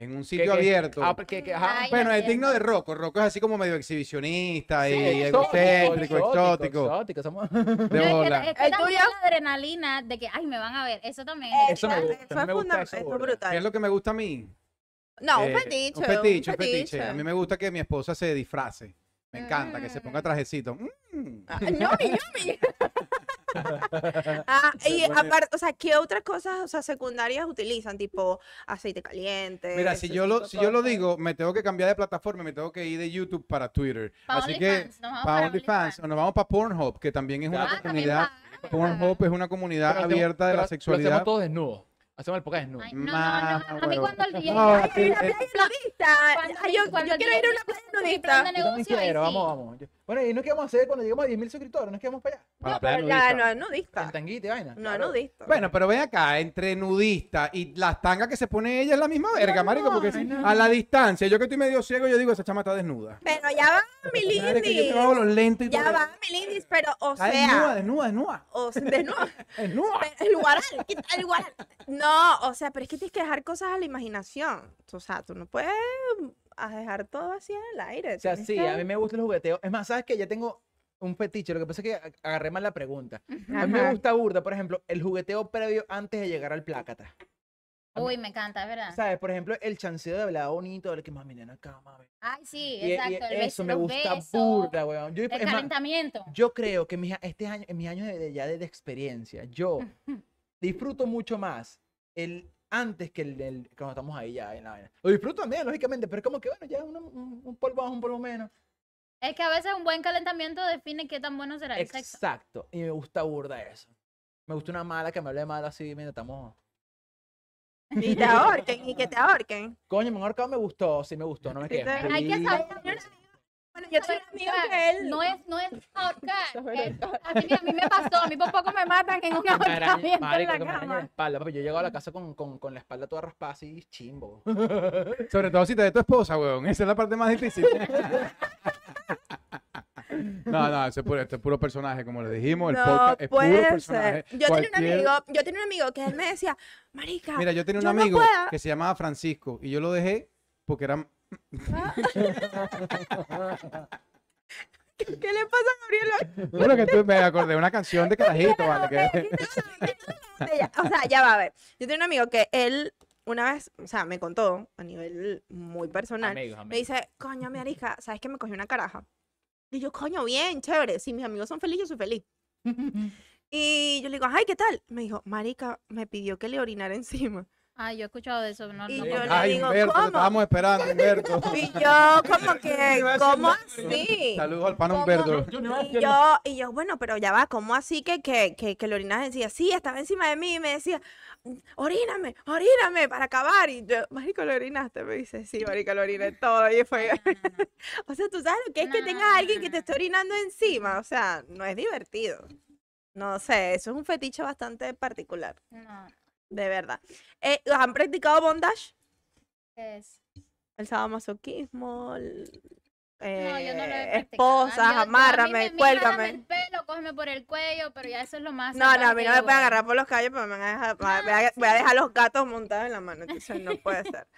En un Que- sitio que- abierto. Ah, porque, que, ajá. Ay, Bueno, es digno de Rocco. Rocco es así como medio exhibicionista Sí, y egocéntrico, exótico. exótico, somos- De No, es que, bola. es que también la adrenalina de que, ay, me van a ver. Eso también. Eso me Eso gusta, es me gusta eso eso brutal. ¿Qué es lo que me gusta a mí? No, un Eh, fetiche. Un fetiche, un fetiche. A mí me gusta que mi esposa se disfrace. Me encanta que se ponga Mm. trajecito. Mm. Ah, Yummy, yummy. Ah, y aparte, o sea, ¿qué otras cosas, o sea, secundarias utilizan? Tipo aceite caliente. Mira, si yo lo, si yo lo digo, me tengo que cambiar de plataforma, me tengo que ir de YouTube para Twitter. Pa' Así que para OnlyFans o nos vamos para Pornhub, que también es una Ah, también comunidad. Pornhub es una comunidad Pero abierta de pero la Lo sexualidad. hacemos todos desnudos. Hacemos el podcast desnudo. Ay, no, no, no, A mí cuando el DJ. No, Ay, la playa nudista. Ay, yo, cuando yo quiero ir a una playa nudista. de Yo también quiero, sí. vamos, vamos. Yo- Bueno, ¿y no qué vamos a hacer cuando lleguemos a 10.000 suscriptores? ¿No es que vamos para allá? Para la No, playa nudista. no es En nudista. tanguita y vaina. No es claro. nudista. Bueno, pero ven acá, entre nudista y las tangas que se pone ella es la misma verga, marico, porque si- a la distancia, yo que estoy medio ciego, yo digo, esa chama está desnuda. Pero ya va, mi yo lindis. hago los lentes y Ya va, mi lindis, pero, o desnuda, sea, desnuda, desnuda. o sea, desnuda. Desnuda. El guaral, el guaral. No, o sea, pero es que tienes que dejar cosas a la imaginación. O sea, tú no puedes a dejar todo así en el aire. O sea, sí, que- a mí me gusta el jugueteo. Es más, ¿sabes qué? Ya tengo un fetiche. Lo que pasa es que ag- agarré mal la pregunta. A mí me Ajá. gusta burda, por ejemplo, el jugueteo previo antes de llegar al plácata. Uy, me encanta, es verdad. ¿Sabes? Por ejemplo, el chanceo de hablar bonito, el que mami, nena, acá, mami. Ay, sí, Y, y exacto. el eso beso, me gusta besos, burda, weón. Yo, El es más, calentamiento. yo creo que mis, este año, en mis años de, de- ya de, de experiencia, yo disfruto mucho más el antes que el, el- cuando estamos ahí ya en la vaina. Lo disfruto también, lógicamente, pero es como que, bueno, ya uno- un, un polvo más, un polvo menos. Es que a veces un buen calentamiento define qué tan bueno será el sexo. Exacto. Y me gusta burda eso. Me gusta una mala que me hable mal así mientras estamos... Y te ahorquen, y que te ahorquen. Coño, me ahorcado me gustó, sí me gustó, no me quejo. Hay que saber. Bueno, yo tengo un amigo que él. No es, no es ahorcar. Es así que a mí me pasó. A mí por poco me matan en un Me araña- ahorcamiento marico, en que la me araña la cama. espalda, papi. Yo llego a la casa con, con, con la espalda toda raspada así, chimbo. Sobre todo si te de tu esposa, weón. Esa es la parte más difícil. No, no, ese es puro, este es puro personaje, como le dijimos. El no podcast es puro puede personaje. ser. Yo tenía un Cualquier- amigo, yo tenía un amigo que él me decía, marica, Mira, yo tenía un no amigo puedo". que se llamaba Francisco y yo lo dejé porque era. ¿qué le pasa a Gabriela? Bueno, que tú me acordé de una canción de Carajito, vale. que- O sea, ya va a ver. Yo tenía un amigo que él una vez, o sea, me contó a nivel muy personal. Amigos, Me dice, coño, marica, ¿sabes que me cogí una caraja? Y yo, coño, bien, chévere. Si mis amigos son felices, yo soy feliz. Y yo le digo, ay, ¿qué tal? Me dijo, marica, me pidió que le orinara encima. Ay, yo he escuchado de eso. No, Y no yo le Ay, digo, Humberto, te ¿cómo? estábamos esperando, Humberto. Y yo, como que, ¿cómo así? Saludos al ¿Cómo? Humberto. Y yo, y yo, bueno, pero ya va, ¿cómo así que, que, que, que orinas encima? Sí, estaba encima de mí y me decía, oríname, oríname para acabar. Y yo, marico, ¿lo orinaste? Me dice, sí, marico, lo oriné todo. Y fue, No, no, no. o sea, ¿tú sabes lo que es que tengas a alguien que te esté orinando encima? O sea, no es divertido. No sé, eso es un fetiche bastante particular, No, de verdad. Eh, ¿Han practicado bondage? es- El sadomasoquismo, el, No, yo no lo he eh, esposas, a mí amárrame, mí jálame cuélgame. el pelo, cógeme por el cuello, pero ya eso es lo más. No, no, a mí no me pueden agarrar por los callos, pero me van a dejar, voy a- voy a, voy a dejar los gatos montados en la mano, entonces no puede ser.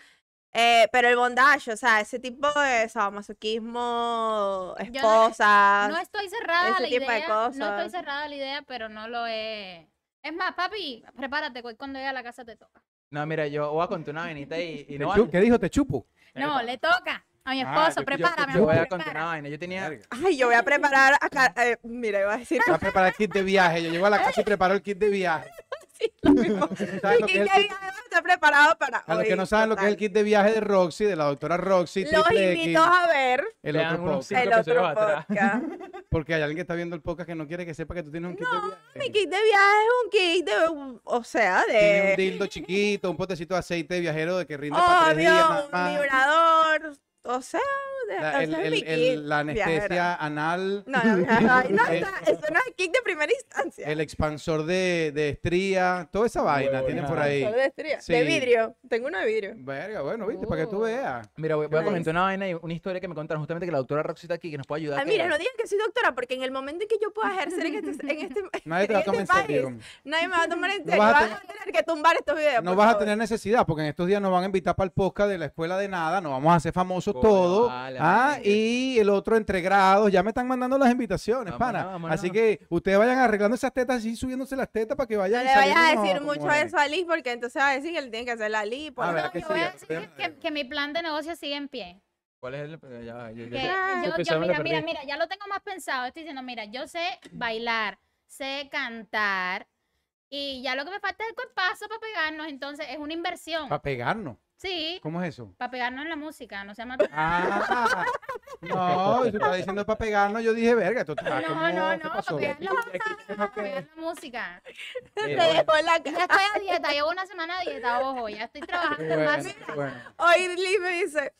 Eh, pero el bondage, o sea, ese tipo de sadomasoquismo, Yo no- esposas. No estoy cerrada a ese la tipo de idea. No estoy cosas. cerrada a la idea, pero no lo he. Es más, papi, prepárate, que cuando llegue a la casa te toca. No, mira, yo voy a contar una vainita y, no. ¿Qué dijo? ¿Te chupo? No, le toca. A mi Ah, esposo, yo- prepárame. Yo voy a contar una vaina. Yo tenía... Ay, yo voy a preparar acá, eh, mira, iba a decir Va a preparar el kit de viaje. Yo llego a la casa y preparo el kit de viaje. sí, lo mismo. ¿Sabes Y lo que que es el ya kit? debe estar preparado para A los que no saben lo que es el kit de viaje de Roxy, de la doctora Roxy, Los triple X, invito a ver el otro podcast. el otro podcast. Porque hay alguien que está viendo el podcast que no quiere que sepa que tú tienes un kit de viaje. Mi kit de viaje es un kit de, o sea, Tiene un de dildo chiquito, un potecito de aceite de viajero de que rinde para tres días obvio, nada un más. vibrador, o sea, de, La, el- es el- mi el- kit la viajera. anestesia anal, No, no, no, no, está- eso no es kit de primera instancia. el expansor de, de estría, toda esa vaina tienen por ahí. De estría. Sí. De vidrio. Tengo uno de vidrio. Verga, bueno, viste, para que tú Oh. veas. Mira, voy, voy a comentar una vaina y una historia que me contaron justamente que la doctora Roxy está aquí, que nos puede ayudar. Ah, mira, no digan que soy doctora, porque en el momento en que yo pueda ejercer en este, en este, Nadie te en va a tomar en este país, serio. nadie me va a tomar en No serio. vas a Vas tener- a tener que tumbar estos videos. No vas a tener necesidad, porque en estos días nos van a invitar para el podcast de la escuela de nada, nos vamos a hacer famosos Vale, ah, vale. y el otro entre grados, ya me están mandando las invitaciones, Vámonos, pana. vámonos. Así que ustedes vayan arreglando esas tetas así, subiéndose las tetas para que No vayan. le y vayas a decir no, mucho eso a Liz, porque entonces va a decir que le tiene que hacer la. Ah, ¿no? ¿verdad que Yo sí? voy a ya, decir ya. que, que mi plan de negocio sigue en pie. ¿Cuál es el...? ya, Que yo- Ah, yo, mira, mira, mira, ya lo tengo más pensado. Estoy diciendo, mira, yo sé bailar, sé cantar y ya lo que me falta es el cuerpazo para pegarnos. Entonces es una inversión. Para pegarnos. Sí, ¿Cómo es eso? para pegarnos en la música, no se llama. Ah, no, si estaba diciendo para pegarnos, yo dije, verga, esto está No, no, ¿qué no, para pegar la música, para pegar la música. Te Mira, dejó en la Ya estoy a dieta, llevo una semana a dieta, ojo, ya estoy trabajando bueno, más. bueno. Hoy Liz me dice,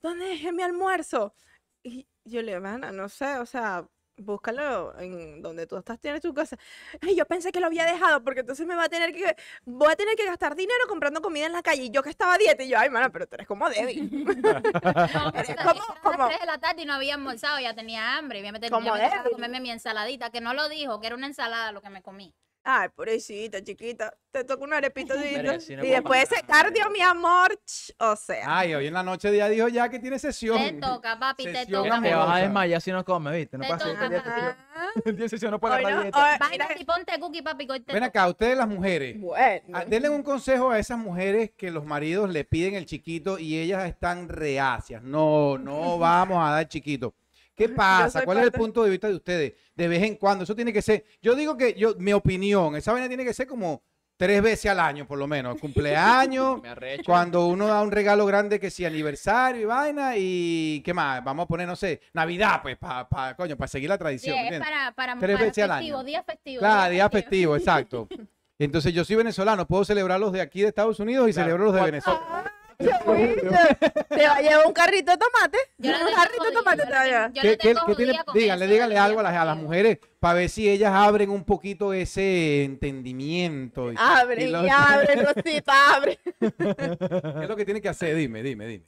¿dónde dejé mi almuerzo? Y yo le digo, "Mana, no sé, o sea, búscalo en donde tú estás, tienes tu casa. Ay, yo pensé que lo había dejado, porque entonces me va a tener que, voy a tener que gastar dinero comprando comida en la calle. Y yo que estaba a dieta, y yo, ay, mana, pero tú eres como débil. No, Eres eran como- las como- 3 de la tarde y no había almorzado, ya tenía hambre. Y me metí Como a comerme mi ensaladita, que no lo dijo, que era una ensalada lo que me comí. Ay, pobrecita, chiquita, te toca una arepita Verga, sí, no y después ese cardio, mi amor, ch, o sea. Ay, hoy en la noche ya dijo ya que tiene sesión. Te toca, papi, te toca. Te vas a desmayar si no comes, ¿viste? No Te pasa toca, el día de sesión. No puede no, dieta. y ponte cookie, papi, que hoy te Ven acá, ustedes las mujeres. bueno. Ah, denle un consejo a esas mujeres que los maridos le piden el chiquito y ellas están reacias. No, no vamos a dar chiquito. ¿Qué pasa? ¿Cuál es el punto de vista de ustedes? De vez en cuando, eso tiene que ser. Yo digo que yo, mi opinión, esa vaina tiene que ser como tres veces al año, por lo menos. Cumpleaños, cuando uno da un regalo grande que si aniversario y vaina y qué más, vamos a poner, no sé, Navidad, pues, para pa, coño, para seguir la Sí, tradición. ¿me es para, para, Tres para veces al festivo, año. día festivo. Claro, día festivo, exacto. Entonces yo soy venezolano, puedo celebrar los de aquí de Estados Unidos y Claro. celebro los de Venezuela. Te va a llevar un carrito de tomate. Yo le un tengo carrito de tomate te va a le llevar. tengo- yo ¿Qué- le qué- tengo qué tiene- jodida con díganle, algo a las, a las festivo. mujeres para ver si ellas abren un poquito ese entendimiento. y- Abre, y abre, Rosita, abre. ¿Qué es lo que tiene que hacer? Dime, dime, dime.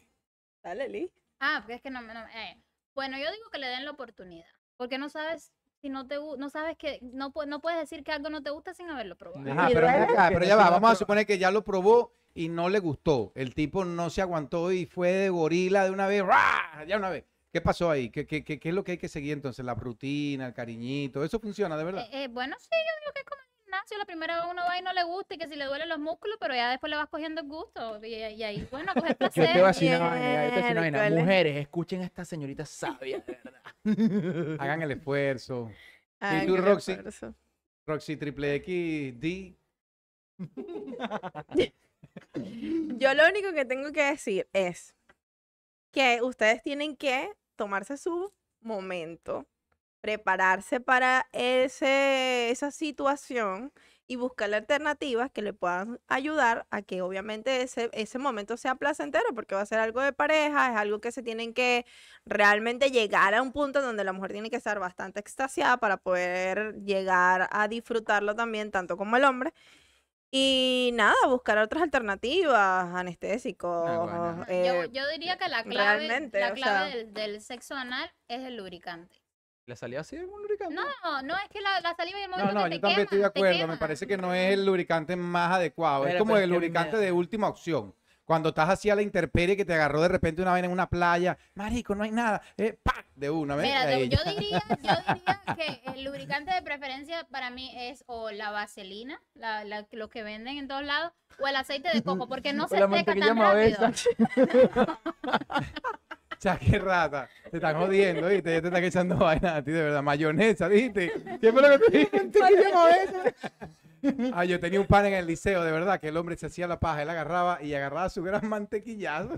Dale, Liz. Ah, porque es que no, no eh. Bueno, yo digo que le den la oportunidad, porque no sabes si no te no sabes que no, no puedes decir que algo no te gusta sin haberlo probado. Ajá, pero, acá, pero ya va, vamos a suponer que ya lo probó y no le gustó. El tipo no se aguantó y fue de gorila de una vez, ¡ra! ya una vez. ¿Qué pasó ahí? ¿Qué, qué, qué, qué es lo que hay que seguir entonces? La rutina, el cariñito, ¿eso funciona de verdad? Eh, eh, bueno, sí, yo digo que es como el gimnasio, la primera vez uno va y no le gusta y que si le duelen los músculos, pero ya después le vas cogiendo el gusto y, y ahí, bueno, coges Yo te placer. voy a decir una vaina, yo te voy a decir una vaina. Mujeres, escuchen a esta señorita sabia, de verdad. Hagan el esfuerzo. Ay, tú, qué Roxy? refuerzo. Roxy Triple X, D. Yo lo único que tengo que decir es que ustedes tienen que tomarse su momento, prepararse para ese, esa situación y buscar alternativas que le puedan ayudar a que obviamente ese, ese momento sea placentero, porque va a ser algo de pareja, es algo que se tienen que realmente llegar a un punto donde la mujer tiene que estar bastante extasiada para poder llegar a disfrutarlo también, tanto como el hombre. Y nada, buscar otras alternativas, anestésicos. bueno. No, eh, yo, yo diría que la clave, la o clave sea- del, del sexo anal es el lubricante. ¿Le salió así algún lubricante? No, no es que la, la saliva y el No, momento no, que yo te también estoy de acuerdo. Me parece que no es el lubricante más adecuado. es como es el lubricante me- de última opción. Cuando estás así a la intemperie que te agarró de repente una vaina en una playa, marico, no hay nada, eh, ¡pac! de una vez. Mira, yo diría, yo diría que el lubricante de preferencia para mí es o la vaselina, la, la- lo que venden en todos lados, o el aceite de coco, porque no O se seca tan rápido. Ya, qué rata. Te están jodiendo, ¿viste? Ya te están echando vaina a ti, de verdad. Mayonesa, ¿viste? ¿Qué fue lo que te dije? Ah, yo tenía un pan en el liceo, de verdad, que el hombre se hacía la paja, él agarraba y agarraba su gran mantequillazo.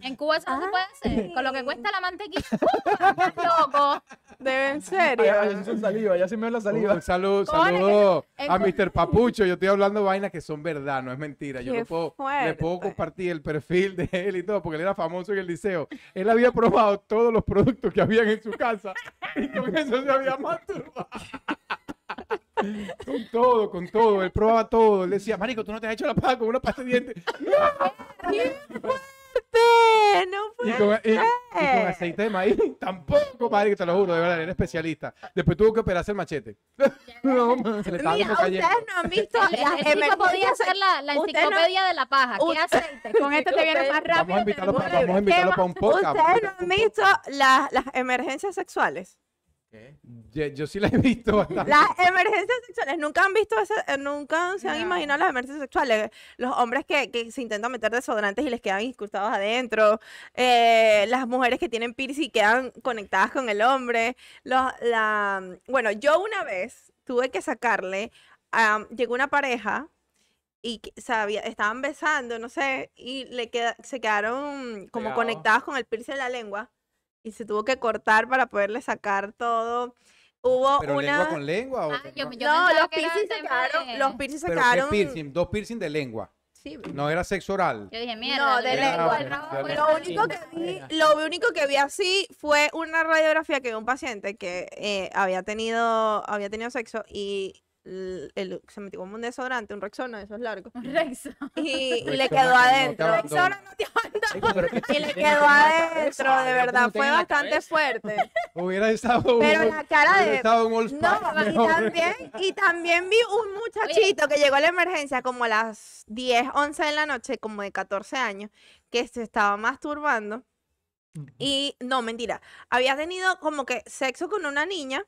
En Cuba eso no se puede Ah. hacer. Con lo que cuesta la mantequilla. ¡uh! ¡Estás loco! De en serio. ay, saliva, ya se me la saliva. Un saludo, Cojones, saludo a Mr. Papucho. Yo estoy hablando vainas que son verdad, no es mentira. Yo lo puedo, le puedo compartir el perfil de él y todo, porque él era famoso en el liceo. Él había probado todos los productos que habían en su casa y con eso se había masturbado. Con todo, con todo. Él probaba todo. Él decía, Marico, tú no te has hecho la paja con una pasta de dientes. ¡Qué No Y puede con, y- y con ser. aceite de maíz, tampoco, marico, te lo juro, de verdad, era especialista. Después tuvo que operarse el machete. No, se le estaba Mira, cayendo. ustedes no han visto El, el las chico podía ser la, la Usted no- enciclopedia de la paja. ¿Qué aceite? Con esto te viene más rápido. Vamos a invitarlo, para, vamos a invitarlo para un podcast. Ustedes no han visto las, las emergencias sexuales. Yo, yo sí la he visto bastante. Las emergencias sexuales, nunca han visto ese, eh, nunca se han No. imaginado las emergencias sexuales. Los hombres que, que se intentan meter desodorantes y les quedan incrustados adentro. eh, las mujeres que tienen piercing y quedan conectadas con el hombre. Los, la, bueno, yo una vez tuve que sacarle, am, llegó una pareja y sabía, estaban besando, no sé, y le queda, se quedaron como conectadas con el piercing de la lengua y se tuvo que cortar para poderle sacar todo. Hubo ¿Pero una... lengua con lengua? O Ah, yo- no? yo no, los que era piercing se tema quedaron, de- los piercing se ¿Pero qué quedaron. piercing? Dos piercing de lengua. Sí. No era sexo oral. Yo dije, mierda. de le- lengua, el rojo no, fue Lo único que vi, lo único que vi así fue una radiografía que de un paciente que eh, había tenido, había tenido sexo y el- se metió como un desodorante, un Rexona, de esos largos, Un Rexo. y, y le Rexona quedó no adentro. abandona. Rexona no te Y le quedó adentro, de verdad, fue bastante fuerte. Hubiera estado Pero la cara hubiera de- No, y también, y también vi un muchachito que llegó a la emergencia como a las 10, 11 de la noche, como de 14 años, que se estaba masturbando. Y, no, mentira, había tenido como que sexo con una niña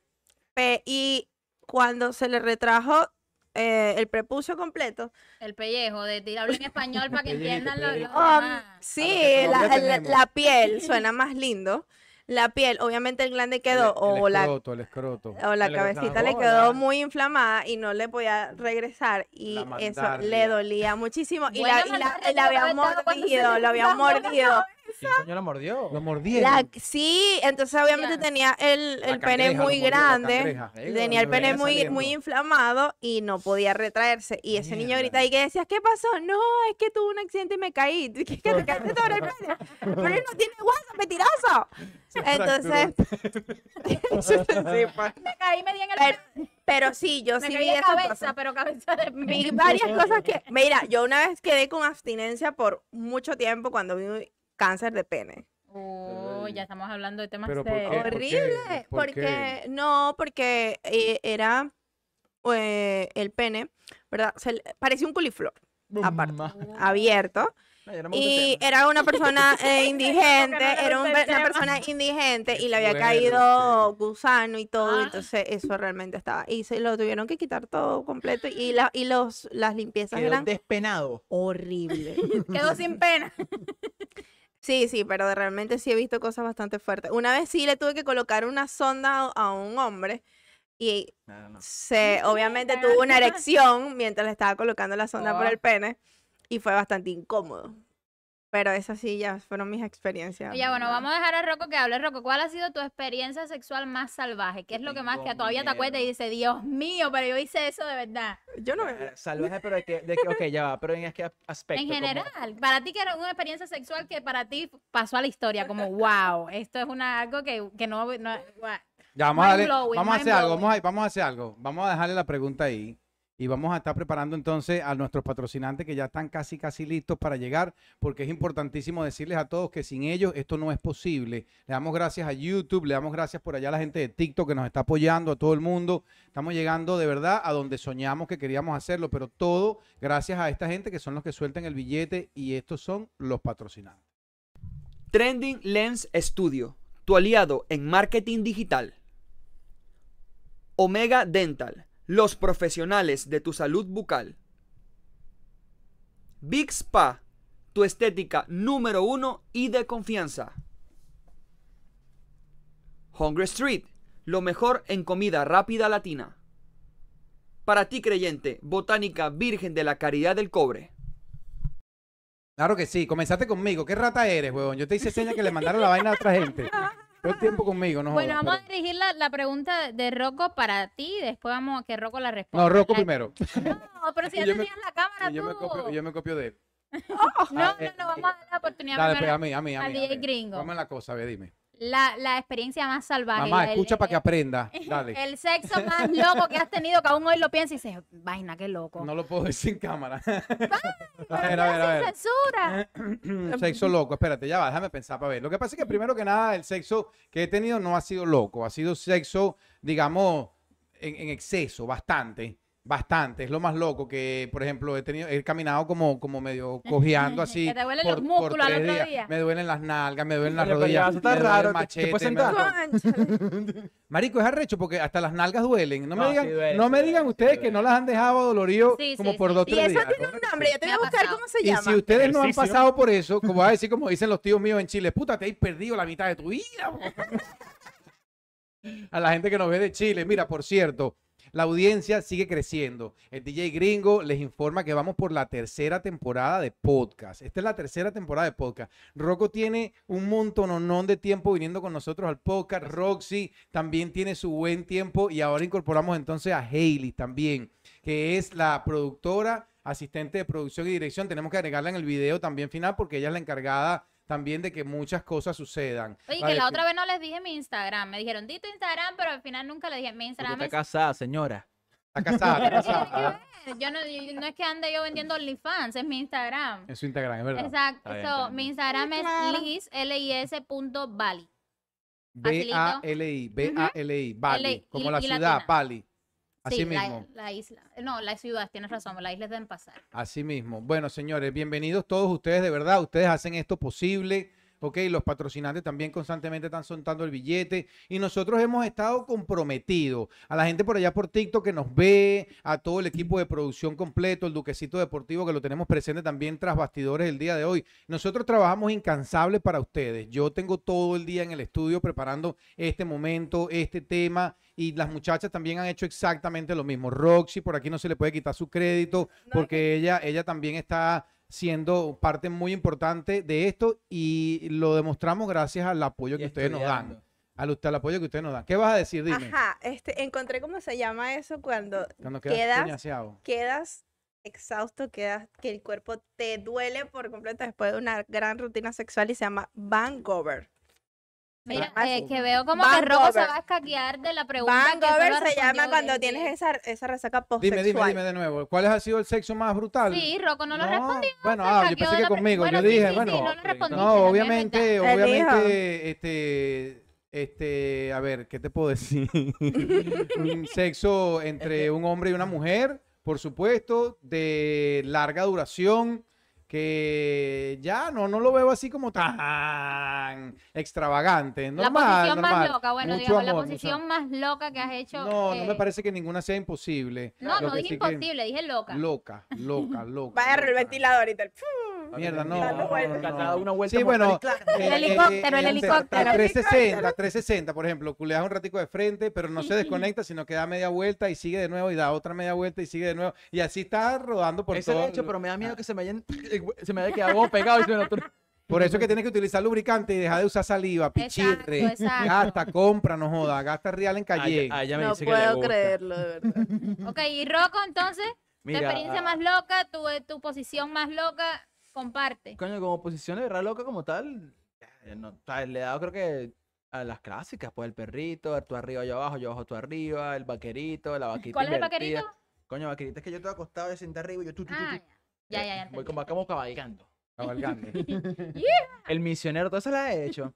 y cuando se le retrajo eh, el prepucio completo, El pellejo, de tirarlo en español para que entiendan lo, lo um, demás. sí, la, la- piel suena más lindo. La piel, obviamente el glande quedó, El- el o la escroto, el escroto. o la cabecita le quedó muy inflamada y no le podía regresar y eso le dolía muchísimo y Buena la, y la, y había mordido, lo había mordido. ¿Quién coño la mordió? Lo mordieron. La- sí, entonces obviamente tenía el, La el pene cangreja, lo muy mordió la grande, cangreja. tenía el Lo pene venía muy, saliendo. muy inflamado y no podía retraerse. Y ese niño Mierda. grita y que decía, ¿qué pasó? No, es que tuve un accidente y me caí. ¿Qué que te caíste sobre el pene? Pero él no tiene WhatsApp, mentiroso. Entonces, sí, pues. Me caí, me di en el Pero, pe- pero sí, yo me sí caí vi de esa cabeza, cosa. pero cabeza de Vi varias cosas que, mira, yo una vez quedé con abstinencia por mucho tiempo cuando vi cáncer de pene. Uy, ya estamos hablando de temas ¿por serios. ¿Por qué? Horrible, ¿Por porque qué? no, porque eh, era eh, el pene, ¿verdad? Se le- parecía un coliflor aparte, abierto. No, Y era una persona eh, indigente, Porque no era un una persona indigente y le había caído gusano y todo, Ah. entonces eso realmente estaba. Y se lo tuvieron que quitar todo completo y, la, y los, las limpiezas Quedó eran despenado. horribles. Quedó sin pena. Sí, sí, pero realmente sí he visto cosas bastante fuertes. Una vez sí le tuve que colocar una sonda a, un hombre y No, no, no. se obviamente tuvo una erección mientras le estaba colocando la sonda por Oh. el pene y fue bastante incómodo. Pero esas sí ya fueron mis experiencias. Oye, bueno, vamos a dejar a Rocco que hable. Rocco, ¿cuál ha sido tu experiencia sexual más salvaje? ¿Qué es lo que más que todavía te acuerdas y dices, Dios mío, pero yo hice eso de verdad? Yo no Eh, Salvaje, pero de que, de que, ok, ya va, pero en qué aspecto. En Como- general, para ti que era una experiencia sexual que para ti pasó a la historia, como wow, esto es una algo que, que no, no guau. Ya, vamos a, darle- Mind-blowing, vamos a hacer algo, vamos a, vamos a hacer algo. Vamos a dejarle la pregunta ahí y vamos a estar preparando entonces a nuestros patrocinantes que ya están casi, casi listos para llegar, porque es importantísimo decirles a todos que sin ellos esto no es posible. Le damos gracias a YouTube, le damos gracias por allá a la gente de TikTok que nos está apoyando, a todo el mundo. Estamos llegando de verdad a donde soñamos que queríamos hacerlo, pero todo gracias a esta gente que son los que sueltan el billete y estos son los patrocinantes. Trending Lens Studio, tu aliado en marketing digital. Omega Dental, los profesionales de tu salud bucal. Big Spa, tu estética número uno y de confianza. Hungry Street, lo mejor en comida rápida latina. Para ti creyente, Botánica Virgen de la Caridad del Cobre. Claro que sí, comenzaste conmigo. ¿Qué rata eres, huevón? Yo te hice seña que le mandara la vaina a otra gente. El tiempo conmigo, no Bueno, jodas, vamos a dirigir la, la pregunta de Rocco para ti, después vamos a que Rocco la responda. No, Rocco La- primero. No, pero si Y ya me- tenías la cámara Y yo me tú. copio, yo me copio de él. No, Ah, no, no, vamos a dar la oportunidad Dale, pues, primero a mí, a mí, a mí. a DJ mí. gringo. Vamos en la cosa, ve, dime. La, la experiencia más salvaje. Mamá, el- escucha para que aprenda. Dale. El sexo más loco que has tenido, que aún hoy lo piensas y dices, vaina, qué loco. No lo puedo decir en cámara. a ver, a ver, a sin ver. censura. sexo loco, espérate, ya va, déjame pensar para ver. Lo que pasa es que primero que nada, el sexo que he tenido no ha sido loco, ha sido sexo, digamos, en, en exceso, bastante. Bastante, es lo más loco que, por ejemplo, he tenido, he caminado como, como medio cojeando así. Que te duelen por, los músculos al otro días. día. Me duelen las nalgas, me duelen las Oye, rodillas. eso está me duele el raro, ¿te- te machete, me. Marico, es arrecho porque hasta las nalgas duelen. No, me digan, sí duele, no me digan sí ustedes duele. que no las han dejado dolorido Sí, como sí, por sí. dos, Y tres eso días. tiene un nombre, yo te voy a buscar cómo se Y llama. si ustedes no han pasado por eso, como va a decir, como dicen los tíos míos en Chile, puta, te has perdido la mitad de tu vida. bo". a la gente que nos ve de Chile. Mira, por cierto, la audiencia sigue creciendo. El DJ Gringo les informa que vamos por la tercera temporada de podcast. Esta es la tercera temporada de podcast. Rocco tiene un montononón de tiempo viniendo con nosotros al podcast. Roxy también tiene su buen tiempo y ahora incorporamos entonces a Hailey también, que es la productora, asistente de producción y dirección. Tenemos que agregarla en el video también final porque ella es la encargada también de que muchas cosas sucedan. Oye, La que la otra vez no les dije mi Instagram. Me dijeron, di tu Instagram, pero al final nunca le dije mi Porque Instagram. está Es... casada, señora. Está casada, está casada. Yo no, yo- no es que ande yo vendiendo OnlyFans, es mi Instagram. En su Instagram, es verdad. Exacto. So, mi Instagram es Liz, L-I-S punto Bali. B-A-L-I, B-A-L-I, Bali, L- como la ciudad, latina. Bali. Así Sí, la, mismo, la isla. No, la ciudad, tienes razón, las islas deben pasar. así mismo. Bueno, señores, bienvenidos todos ustedes, de verdad, ustedes hacen esto posible. Ok, los patrocinantes también constantemente están soltando el billete y nosotros hemos estado comprometidos a la gente por allá por TikTok que nos ve, a todo el equipo de producción completo, el Duquecito Deportivo que lo tenemos presente también tras bastidores el día de hoy. Nosotros trabajamos incansable para ustedes. Yo tengo todo el día en el estudio preparando este momento, este tema y las muchachas también han hecho exactamente lo mismo. Roxy, por aquí no se le puede quitar su crédito porque ella, ella también está siendo parte muy importante de esto y lo demostramos gracias al apoyo que ustedes nos dan. Al, al apoyo que ustedes nos dan. ¿Qué vas a decir? Dime. Ajá, este, encontré cómo se llama eso cuando Cuando quedas, quedas- quedas exhausto, quedas que el cuerpo te duele por completo después de una gran rutina sexual y se llama Vangover. Mira, eh, así. que veo como Van que Rocco se va a escaquear de la pregunta. que Vangover solo se llama cuando tienes esa, esa resaca Dime, postsexual. dime, dime de nuevo. ¿Cuál ha sido el sexo más brutal? Sí, Rocco no lo respondió. Bueno, ah, yo pensé que conmigo. Bueno, yo sí, dije, sí, bueno. sí, no lo No, obviamente, obviamente, este, este, a ver, ¿qué te puedo decir? un sexo entre un hombre y una mujer, por supuesto, de larga duración, que ya no, no lo veo así como tan extravagante. La Normal, posición más normal. loca, bueno, Mucho digamos, la mucho posición más loca que has hecho. No, no me eh, parece que ninguna sea imposible. No, Lo no dije sí que- imposible, dije loca. Loca, loca, loca. Vaya el ventilador y tal. Mierda, no. Cada una vuelta Sí, bueno. y clac. eh, El eh, helicóptero, el eh, helicóptero. A 360, 360, por ejemplo, culeas un ratico de frente, pero no se desconecta, sino que da media vuelta y sigue de nuevo y da otra media vuelta y sigue de nuevo. Y así está rodando por todo. he hecho, pero me da miedo que se me hayan, se me haya quedado pegado y se me lo- Por eso es que tienes que utilizar lubricante y dejar de usar saliva, pichirre. Exacto, exacto. Gasta, compra, no joda, gasta real en Ah, ya- Calle. ah, ya me No dice que le puedo gusta. creerlo, de verdad. Ok, y Rocco, entonces, Mira, tu experiencia ah, más loca, tu, tu posición más loca, comparte. Coño, como posición de verdad loca como tal, eh, no, o sea, le he dado creo que a las clásicas, pues el perrito, tú arriba, yo abajo, yo abajo, tú arriba, el vaquerito, la vaquita ¿Cuál es el vaquerito? Coño, vaquerita es que yo estoy acostado y senté arriba y yo tú, tú, tú, Ah, tú. ya, ya, ya. Voy entendí. como, como cabalgando. Cabalgando. El misionero, todo eso lo he hecho.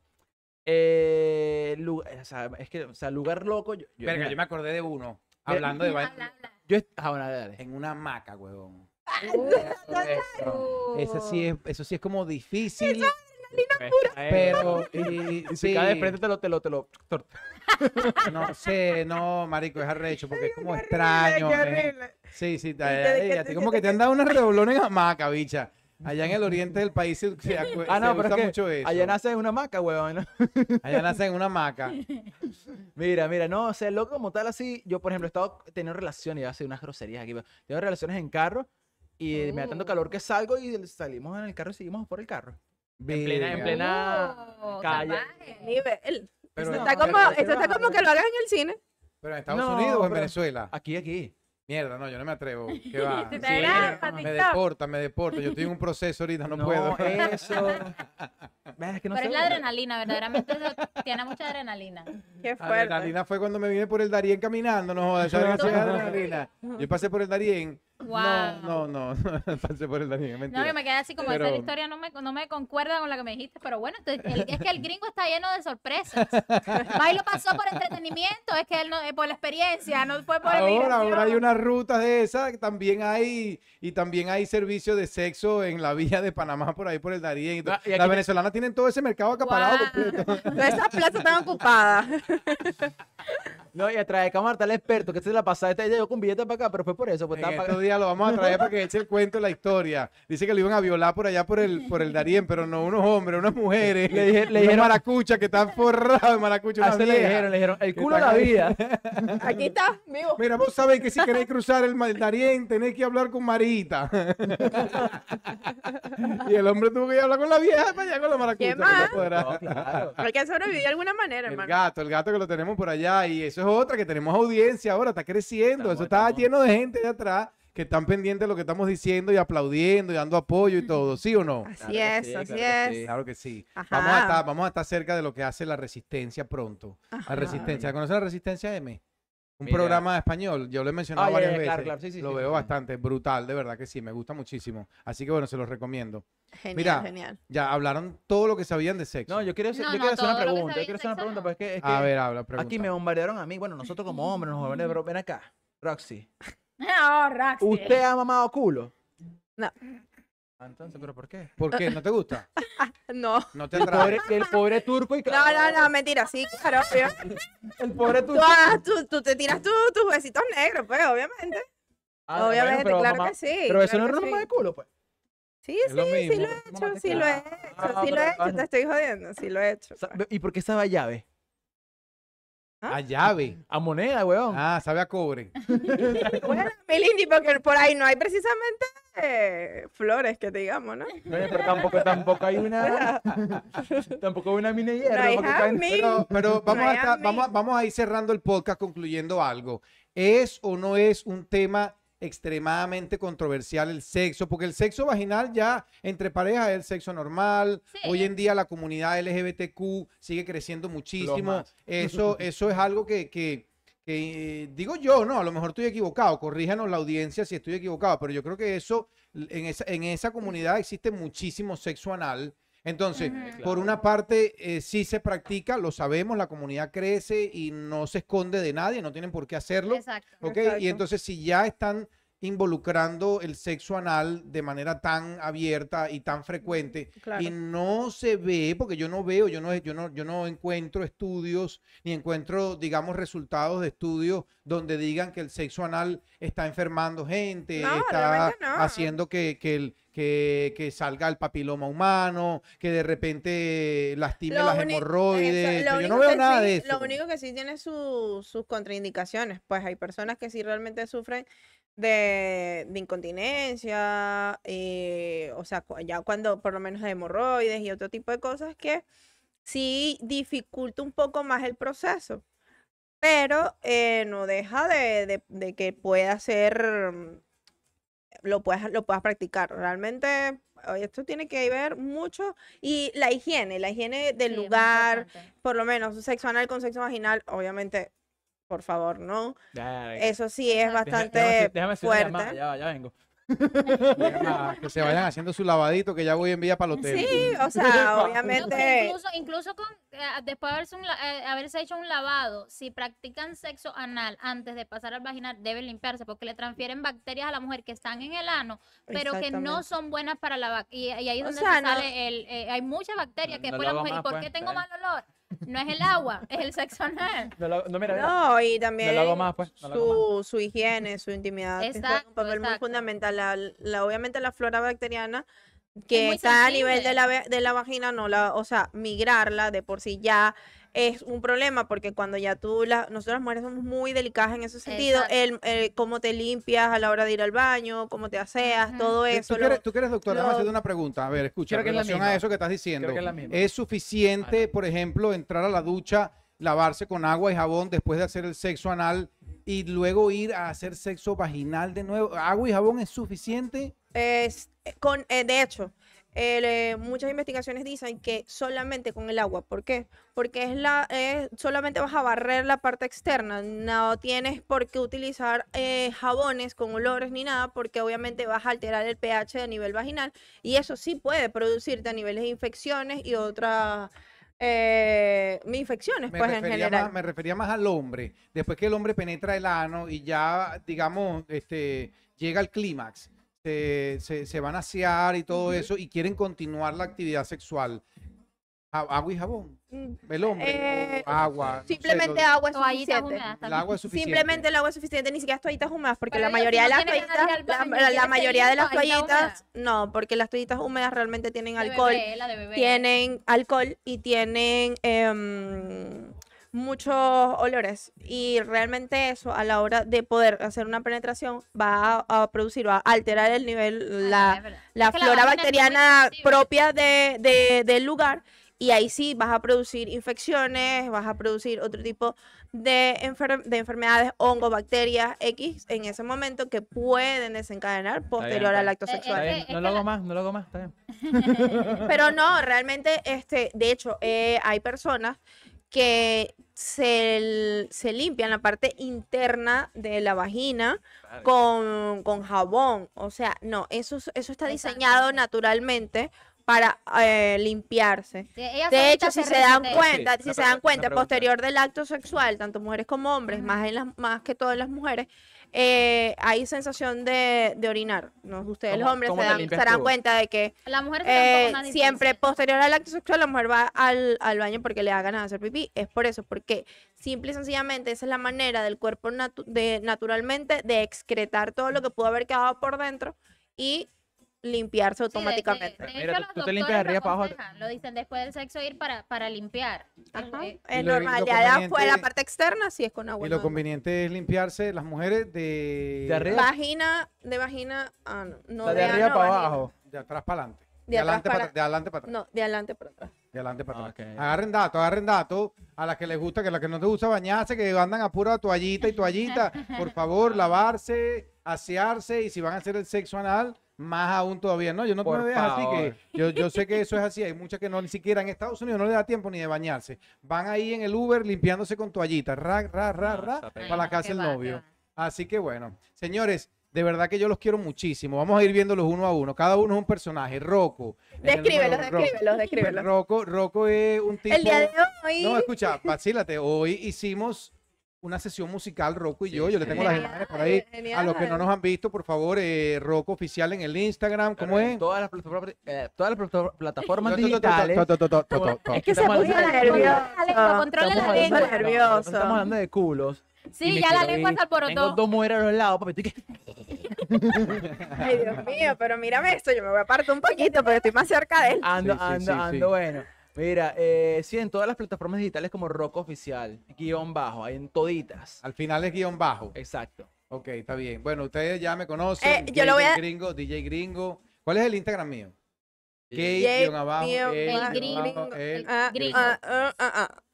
Eh, lu- o sea, es que, o sea, lugar loco. Yo, yo- Verga, mira, yo me acordé de uno. Hablando de Habla, yo ah, bueno, dale, dale. En una hamaca, huevón. Eso sí es, eso sí es como difícil. Pero, Pero, y, si sí, cae de frente te lo, te lo, te lo. no sé, no, marico, es arrecho, porque es como extraño. eh. Sí, sí, te- eh, te como que te han dado una redoblón en hamaca, bicha. Allá en el oriente del país se, se Ah, se no, pero usa es que mucho eso. allá nace en una hamaca, huevón. ¿no? Allá nacen en una hamaca. Mira, mira, no, o sea, loco como tal así, yo por ejemplo he estado teniendo relaciones, iba a hacer unas groserías aquí, pero tengo relaciones en carro y me da tanto Oh. calor que salgo y salimos en el carro y seguimos por el carro. En plena, en plena Oh, calle. Nivel. Pero, Eso No, está como, ¿qué eso está como que lo hagas en el cine. pero en Estados No, Unidos o en Venezuela. Aquí, aquí. Mierda, no, yo no me atrevo. ¿Qué va? Te Sí, me TikTok. deportan, me deportan. Yo estoy en un proceso ahorita, no, puedo. eso. Ves, es que no Pero es la adrenalina, verdaderamente eso tiene mucha adrenalina. Qué fuerte. Adrenalina fue cuando me vine por el Darién caminando, no jodas, ¿sabes qué es adrenalina? Yo pasé por el Darién. Wow. No, no, no, pasé por el Darién, es mentira. No, yo me quedé así como Pero- esa historia no me, no me concuerda con la que me dijiste, pero bueno, entonces, el- es que el gringo está lleno de sorpresas. Ahí lo pasó por entretenimiento, es que él no, eh, por la experiencia, no fue por Ahora, emigración. ahora hay unas rutas de esas, que también hay, y también hay servicios de sexo en la vía de Panamá, por ahí por el Darién. y. Ah, y Las venezolanas tienen todo ese mercado acaparado. Todas esas plazas están ocupadas. No, y a traer cámara está el experto que se la pasaba. Este llegó con billete para acá, pero fue por eso. Pues estaba lo vamos a traer para que eche el cuento de la historia. Dice que lo iban a violar por allá por el, por el Darién, pero no unos hombres, unas mujeres. Le dije- le dijeron- maracuchas que están forrados de maracucha. Así le dijeron, le dijeron, el culo de la vida. Aquí está, vivo. Mira, vos sabéis que si queréis cruzar el, el Darién, tenéis que hablar con Marita. y el hombre tuvo que ir a hablar con la vieja para allá con la maracucha. ¿Qué más? No, claro. Hay que sobrevivir de alguna manera, El hermano. gato, el gato que lo tenemos por allá. Y eso es otra, que tenemos audiencia ahora, está creciendo. Estamos, eso está estamos. lleno de gente de atrás que están pendientes de lo que estamos diciendo y aplaudiendo y dando apoyo y todo. ¿Sí o no? Así Claro es, sí, así claro que es. sí. Claro que sí. Ajá. Vamos a, estar, vamos a estar cerca de lo que hace la resistencia pronto. Ajá. La resistencia. ¿Conoces la resistencia M? Un Mira. programa español. Yo lo he mencionado Ah, varias ya, veces. claro, claro. Sí, sí, lo sí, veo sí. bastante brutal, de verdad que sí, me gusta muchísimo. Así que bueno, se los recomiendo. Genial, Mira, genial. Ya hablaron todo lo que sabían de sexo. No, yo quiero hacer, No, yo no, quiero hacer una pregunta. Yo quiero hacer una pregunta, pero es que, es que a ver, habla, pregunta. aquí me bombardearon a mí. Bueno, nosotros como hombres nos bombardearon, pero ven acá. Roxy, Oh, Roxy. ¿usted ha mamado culo? No. Ah, Entonces, ¿pero por qué? ¿Por qué? ¿No te gusta? No. ¿No te El atrae? pobre, el pobre turco y No, no, no, mentira, sí, claro. obvio. El pobre Tú, turco. ah, tú, tú te tiras tu- tus besitos negros, pues, obviamente. Ah, obviamente, pero claro mamá- que sí. Pero eso claro no es mamá sí. de culo, pues. Sí, Es sí, lo sí lo he hecho, sí lo he hecho, sí lo he hecho, te estoy jodiendo, sí lo he hecho. Sa- ¿Y por qué sabe a llave? A llave. A moneda, weón. Ah, sabe a cobre. Bueno, Melindi, porque por ahí no hay precisamente eh, flores que te digamos, ¿no? No, pero tampoco, tampoco hay una. tampoco hay una mini hierro. No hay. Pero, pero vamos, a vamos, vamos a ir cerrando el podcast concluyendo algo. ¿Es o no es un tema extremadamente controversial el sexo? Porque el sexo vaginal ya entre parejas es el sexo normal. Sí. Hoy en día la comunidad LGBTQ sigue creciendo muchísimo. Eso, eso es algo que, que- que, eh, digo yo, no, a lo mejor estoy equivocado. Corríjanos la audiencia si estoy equivocado, pero yo creo que eso, en esa, en esa comunidad existe muchísimo sexo anal. Entonces, por una parte, eh, sí se practica, lo sabemos, la comunidad crece y no se esconde de nadie, no tienen por qué hacerlo. Exacto. Y entonces, si ya están involucrando el sexo anal de manera tan abierta y tan frecuente Claro. y no se ve, porque yo no veo, yo no, yo no, yo no encuentro estudios ni encuentro, digamos, resultados de estudios donde digan que el sexo anal está enfermando gente, No, está no. haciendo que, que, el- que, que salga el papiloma humano, que de repente lastime Lo las hemorroides. eso, yo no veo nada sí- de eso. Lo único que sí tiene su- sus contraindicaciones, pues hay personas que sí realmente sufren de, de incontinencia, eh, o sea, ya cuando por lo menos de hemorroides y otro tipo de cosas que sí dificulta un poco más el proceso, pero eh, no deja de, de- de que pueda ser, mm, lo puedas, lo puedas practicar. Realmente esto tiene que ver mucho y la higiene, la higiene del Sí, lugar, por lo menos sexo anal con sexo vaginal, obviamente, por favor, no. Ya, ya, Eso sí es Deja- bastante déjame déjame fuerte. llamada, Ya, ya vengo. Ah, que se vayan haciendo su lavadito, que ya voy en vía para el hotel. Sí, o sea, obviamente. incluso, incluso con, eh, después de haberse, un la- eh, haberse hecho un lavado, si practican sexo anal antes de pasar al vaginal, deben limpiarse porque le transfieren bacterias a la mujer que están en el ano, pero que no son buenas para la. Y, y ahí es O donde sea, se no- sale el... eh, hay muchas bacterias No- que después la mujer, ¿y por qué tengo bien. mal olor? No es el agua, es el sexo anal. No, lo- no, mira, mira. No, y también hago más, pues, no lo hago su, su higiene, su intimidad, que juega un Exacto, papel muy exacto. fundamental. La, la- obviamente la flora bacteriana que está a nivel de la, ve- de la vagina, no la, o sea, migrarla de por sí ya es un problema porque cuando ya tú, la, nosotros las mujeres somos muy delicadas en ese sentido, el, el cómo te limpias a la hora de ir al baño, cómo te aseas, todo Eh, eso. ¿Tú, lo- que eres, tú que eres doctor, déjame lo- hacerte una pregunta. A ver, escucha, Creo en que es relación a eso que estás diciendo. Creo que es la misma. ¿Es suficiente, por ejemplo, entrar a la ducha lavarse con agua y jabón después de hacer el sexo anal y luego ir a hacer sexo vaginal de nuevo. ¿Agua y jabón es suficiente? Es, eh, con, eh, de hecho, el, eh, muchas investigaciones dicen que solamente con el agua. ¿Por qué? Porque es la, es- solamente vas a barrer la parte externa. No tienes por qué utilizar eh, jabones con olores ni nada, porque obviamente vas a alterar el pH a nivel vaginal. Y eso sí puede producirte a niveles de infecciones y otras eh, infecciones, Me, pues en general. más, me refería más al hombre. Después que el hombre penetra el ano y ya, digamos, este, llega al clímax, se, se- se van a asear y todo eso y quieren continuar la actividad sexual. Agua y jabón. El hombre, eh, agua. no sé, Simplemente agua es suficiente. húmedas el también. agua es suficiente. Simplemente el agua es suficiente, ni siquiera las toallitas húmedas, porque Pero la mayoría no de las toallitas, la, mayoría de las toallita toallitas, no, porque las toallitas húmedas realmente tienen De alcohol, bebé, la de bebé. tienen alcohol y tienen em, muchos olores. Y realmente eso, a la hora de poder hacer una penetración, va a, a producir, va a alterar el nivel, Ah, la, la flora bacteriana propia de, de- del lugar y ahí sí vas a producir infecciones, vas a producir otro tipo de, enfer- de enfermedades, hongos, bacterias X en ese momento que pueden desencadenar posterior al acto bien. Está sexual. Bien, que- no lo hago más, no lo hago más, está bien. Pero no, realmente, este, de hecho, eh, hay personas que se, se limpian la parte interna de la vagina con, con jabón. O sea, no, eso, es- eso está diseñado naturalmente para eh, limpiarse. Sí, De hecho, si se dan cuenta, Sí, si se dan cuenta posterior del acto sexual, tanto mujeres como hombres, más, en las, más que todo en las mujeres, eh, hay sensación de, de orinar. ¿no? Ustedes los ¿Cómo- hombres se, dan- se darán cuenta de que La mujer eh, siempre posterior al acto sexual la mujer va al, al baño porque le da ganas de hacer pipí. Es por eso, porque simple y sencillamente esa es la manera del cuerpo natu- de, naturalmente de excretar todo lo que pudo haber quedado por dentro y limpiarse Sí, de- de- automáticamente. de Mira, tú- te limpias arriba lo para abajo. Lo dicen después del sexo ir para, para limpiar. Ajá. Eh, Es normal, ya afuera, la parte externa sí es con agua. Y lo normal. conveniente es limpiarse las mujeres de, De arriba. Vagina, de vagina, ah, no, no La de arriba para vagina. abajo. de atrás para adelante. De adelante para para- atrás. De adelante para atrás. No, de adelante para atrás. De adelante para atrás. Agarren datos, agarren datos. A las que les gusta, que a las que no les gusta bañarse, que andan a pura toallita y toallita. Por favor, lavarse, asearse y si van a hacer el sexo anal, más aún todavía. No, yo no Por me veas así que yo, yo sé que eso es así. Hay muchas que no ni siquiera en Estados Unidos no les da tiempo ni de bañarse. Van ahí en el Uber limpiándose con toallita, ra, ra, ra, No, ra, está para la casa del qué novio. Así que bueno, señores, de verdad que yo los quiero muchísimo. Vamos a ir viéndolos uno a uno. Cada uno es un personaje. Rocco. el Descríbelos, número- Rocco. descríbelos, descríbelos. Rocco, Rocco es un tipo. El día de hoy. No, escucha, vacílate. Hoy hicimos una sesión musical, Rocco y Sí, yo. Yo le tengo las imágenes por ahí. A los que no nos han visto, por favor, eh, Rocco oficial en el Instagram. ¿Cómo es? Todas las plataformas, eh, todas las plata- plataformas digitales. Es que se Estamos puso hablando- nervioso. Controla la lengua. nervioso. Estamos hablando de culos. Sí, ya la lengua se Tengo alborotó. dos mujeres a los lados, papi. estoy que- Ay, Dios mío, pero mírame esto, yo me voy a apartar un poquito porque estoy más cerca de él. Ando, Sí, sí, ando, sí, ando, bueno. Mira, eh, sí, en todas las plataformas digitales como Rocco Oficial, guion bajo, hay en toditas. Al final es guion bajo. Exacto. Ok, está bien. Bueno, ustedes ya me conocen. Eh, yo lo voy a- Gringo, DJ Gringo. ¿Cuál es el Instagram mío? Gabe, guion abajo, el, gringo,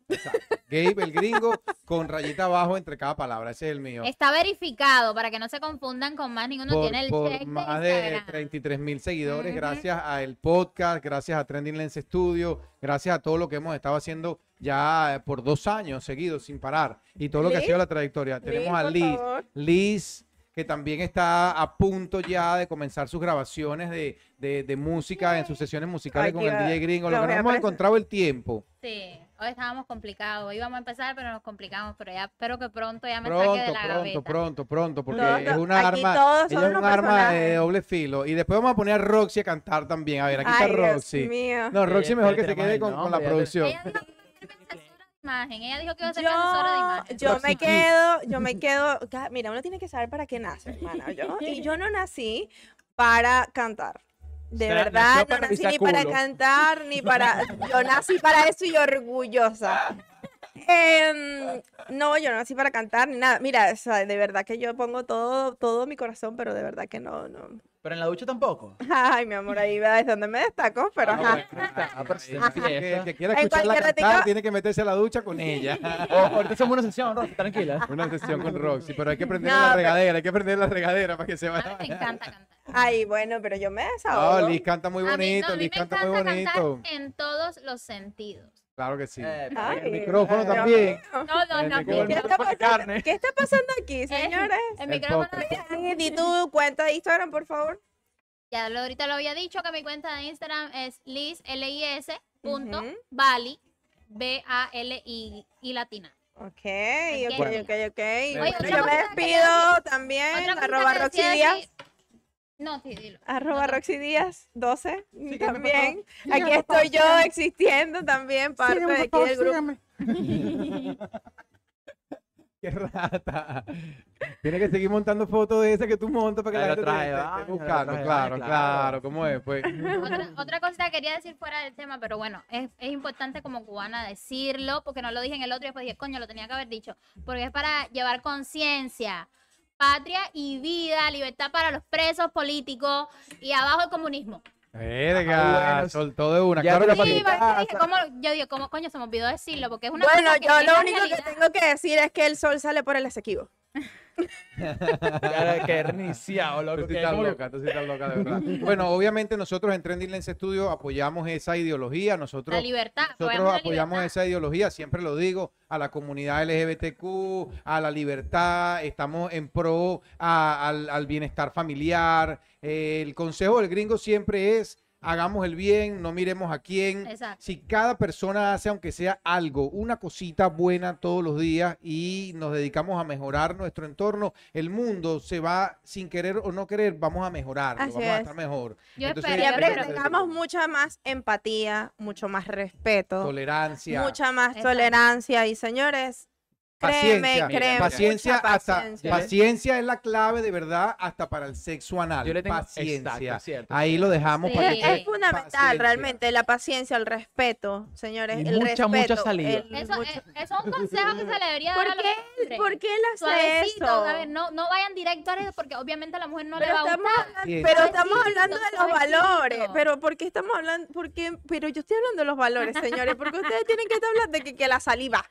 Exacto. Gabe el gringo con rayita abajo entre cada palabra. Ese es el mío. Está verificado para que no se confundan con más ninguno. por, tiene el por check de más de Instagram. 33 mil seguidores, Ujú. gracias al podcast, gracias a Trending Lens Studio, gracias a todo lo que hemos estado haciendo ya eh, por dos años seguidos sin parar y todo lo que ha sido la trayectoria. Tenemos a Liz. Liz, que también está a punto ya de comenzar sus grabaciones de, de- de música en sus sesiones musicales Aquí con el DJ Gringo. Lo que no hemos encontrado el tiempo. Sí, hoy estábamos complicados. Íbamos a empezar, pero nos complicamos. Pero ya espero que pronto ya me Pronto, saque de la pronto, gaveta. pronto, pronto, porque es una arma, es un arma de doble filo. Y después vamos a poner a Roxy a cantar también. A ver, aquí Ay, está Dios Roxy. mío. No, Roxy mejor que se quede con, con la producción. Ella dijo que iba a ser censura de imagen. Ella dijo que iba a ser censura de Yo, imagen. yo Roxy me quedo, yo me quedo, mira, uno tiene que saber para qué nace, hermana, yo, y yo no nací para cantar. De O sea, verdad, no nací ni para cantar, ni para, yo nací para eso y orgullosa. Em, no, yo no nací para cantar ni nada. Mira, o sea, de verdad que yo pongo todo, todo mi corazón, pero de verdad que no, no. Pero en la ducha tampoco. Ay, mi amor, ahí va es donde me destaco, pero ajá. Ah, pero sí, El que, que quiera En escucharla cualquier cantar ratito- tiene que meterse a la ducha con ella. O- ahorita hacemos una sesión, Rosy, tranquila. Una sesión con Roxy, pero hay que prender No, la pero- regadera, hay que prender la regadera para que se A mí vaya. me encanta cantar. Ay, bueno, pero yo me No, desahogo. Liz canta muy A mí, bonito, no, a mí Liz me canta muy encanta bonito. cantar en todos los sentidos. Claro que sí. Eh, Ay, el micrófono también. No, no, no. ¿Qué está, pasando? carne. ¿Qué está pasando aquí, señores? El El micrófono. Di tu cuenta de Instagram, por favor. Ya lo, ahorita lo había dicho que mi cuenta de Instagram es liz, l i s punto Ujú. bali, b a l i y latina. Ok, ok, ok, ok. Oye, yo me despido también. Arroba Roxy Díaz. No, sí, dilo. Arroba No. Roxy Díaz 12. Sígueme, por también. Aquí estoy yo existiendo también, parte de aquí del grupo. Qué rata. Tiene que seguir montando fotos de esas que tú montas para que la gente te- te- te buscando. traje, Claro, claro, claro. ¿Cómo es? Pues. Otra, otra cosa que quería decir fuera del tema, pero bueno, es, es importante como cubana decirlo, porque no lo dije en el otro y después dije, coño, lo tenía que haber dicho, porque es para llevar conciencia, patria y vida, libertad para los presos políticos y abajo el comunismo. Verga, bueno, soltó de una. ya Claro que te Sí, para porque dije, ¿cómo? yo digo, ¿cómo coño se me olvidó decirlo? Porque es una Bueno, cosa que yo lo único que tengo que decir es que el sol sale por el Esequibo. Que reiniciado, loco. Tú sí estás loca, tú sí estás loca, de verdad. Bueno, obviamente nosotros en Trending Lens Studio apoyamos esa ideología. Nosotros La libertad. Nosotros la apoyamos libertad. esa ideología, siempre lo digo, a la comunidad LGBTQ, a la libertad, estamos en pro a- al, al bienestar familiar. Eh, el consejo del gringo siempre es, hagamos el bien, no miremos a quién. Exacto. Si cada persona hace, aunque sea algo, una cosita buena todos los días y nos dedicamos a mejorar nuestro entorno, el mundo se va, sin querer o no querer, vamos a mejorar, vamos a es. estar mejor. Yo Entonces, espero, yo tengamos mucha más empatía, mucho más respeto, Tolerancia. mucha más Exacto. tolerancia. Y señores, Paciencia, créeme. paciencia, mucha hasta paciencia. paciencia es la clave de verdad hasta para el sexo anal. Yo le tengo paciencia. Exacto, cierto, Ahí lo dejamos Sí. para Es, que es fundamental, paciencia. realmente, la paciencia, el respeto, señores. Y el mucha, mucha respeto, saliva. el Eso, mucho- es, eso es un consejo que se le debería dar ¿Por a los qué. ¿Por qué él hace Suavecito, eso? a ver, no, no vayan directo a eso porque obviamente a la mujer no pero le va a estamos, gustar. hablando, Bien. pero estamos hablando de los valores. Pero ¿por qué estamos hablando? ¿Por qué? Pero yo estoy hablando de los valores, señores. Porque ustedes tienen que estar hablando de que, que la saliva.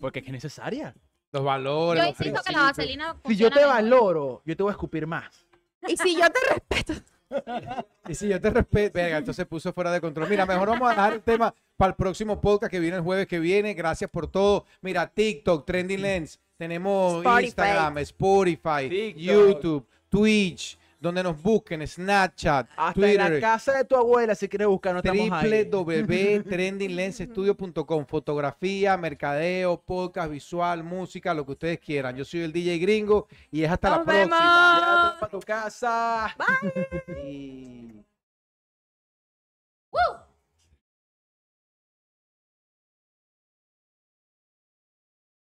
Porque es que es necesaria. los valores. Yo los insisto que la vaselina Si yo te mejor. valoro, yo te voy a escupir más. Y si yo te respeto. Y si yo te respeto, venga, entonces puso fuera de control. Mira, mejor vamos a dejar el tema para el próximo podcast que viene el jueves que viene. Gracias por todo. Mira, TikTok, Trending Lens, tenemos Spotify. Instagram, Spotify, TikTok. YouTube, Twitch, donde nos busquen, Snapchat, Hasta Twitter, en la casa de tu abuela si quieres buscar, buscarnos www.trendinglensestudio.com Fotografía, mercadeo, podcast, visual, música, lo que ustedes quieran. Yo soy el DJ Gringo y es hasta la vemos. próxima. para tu casa. Bye. Woo.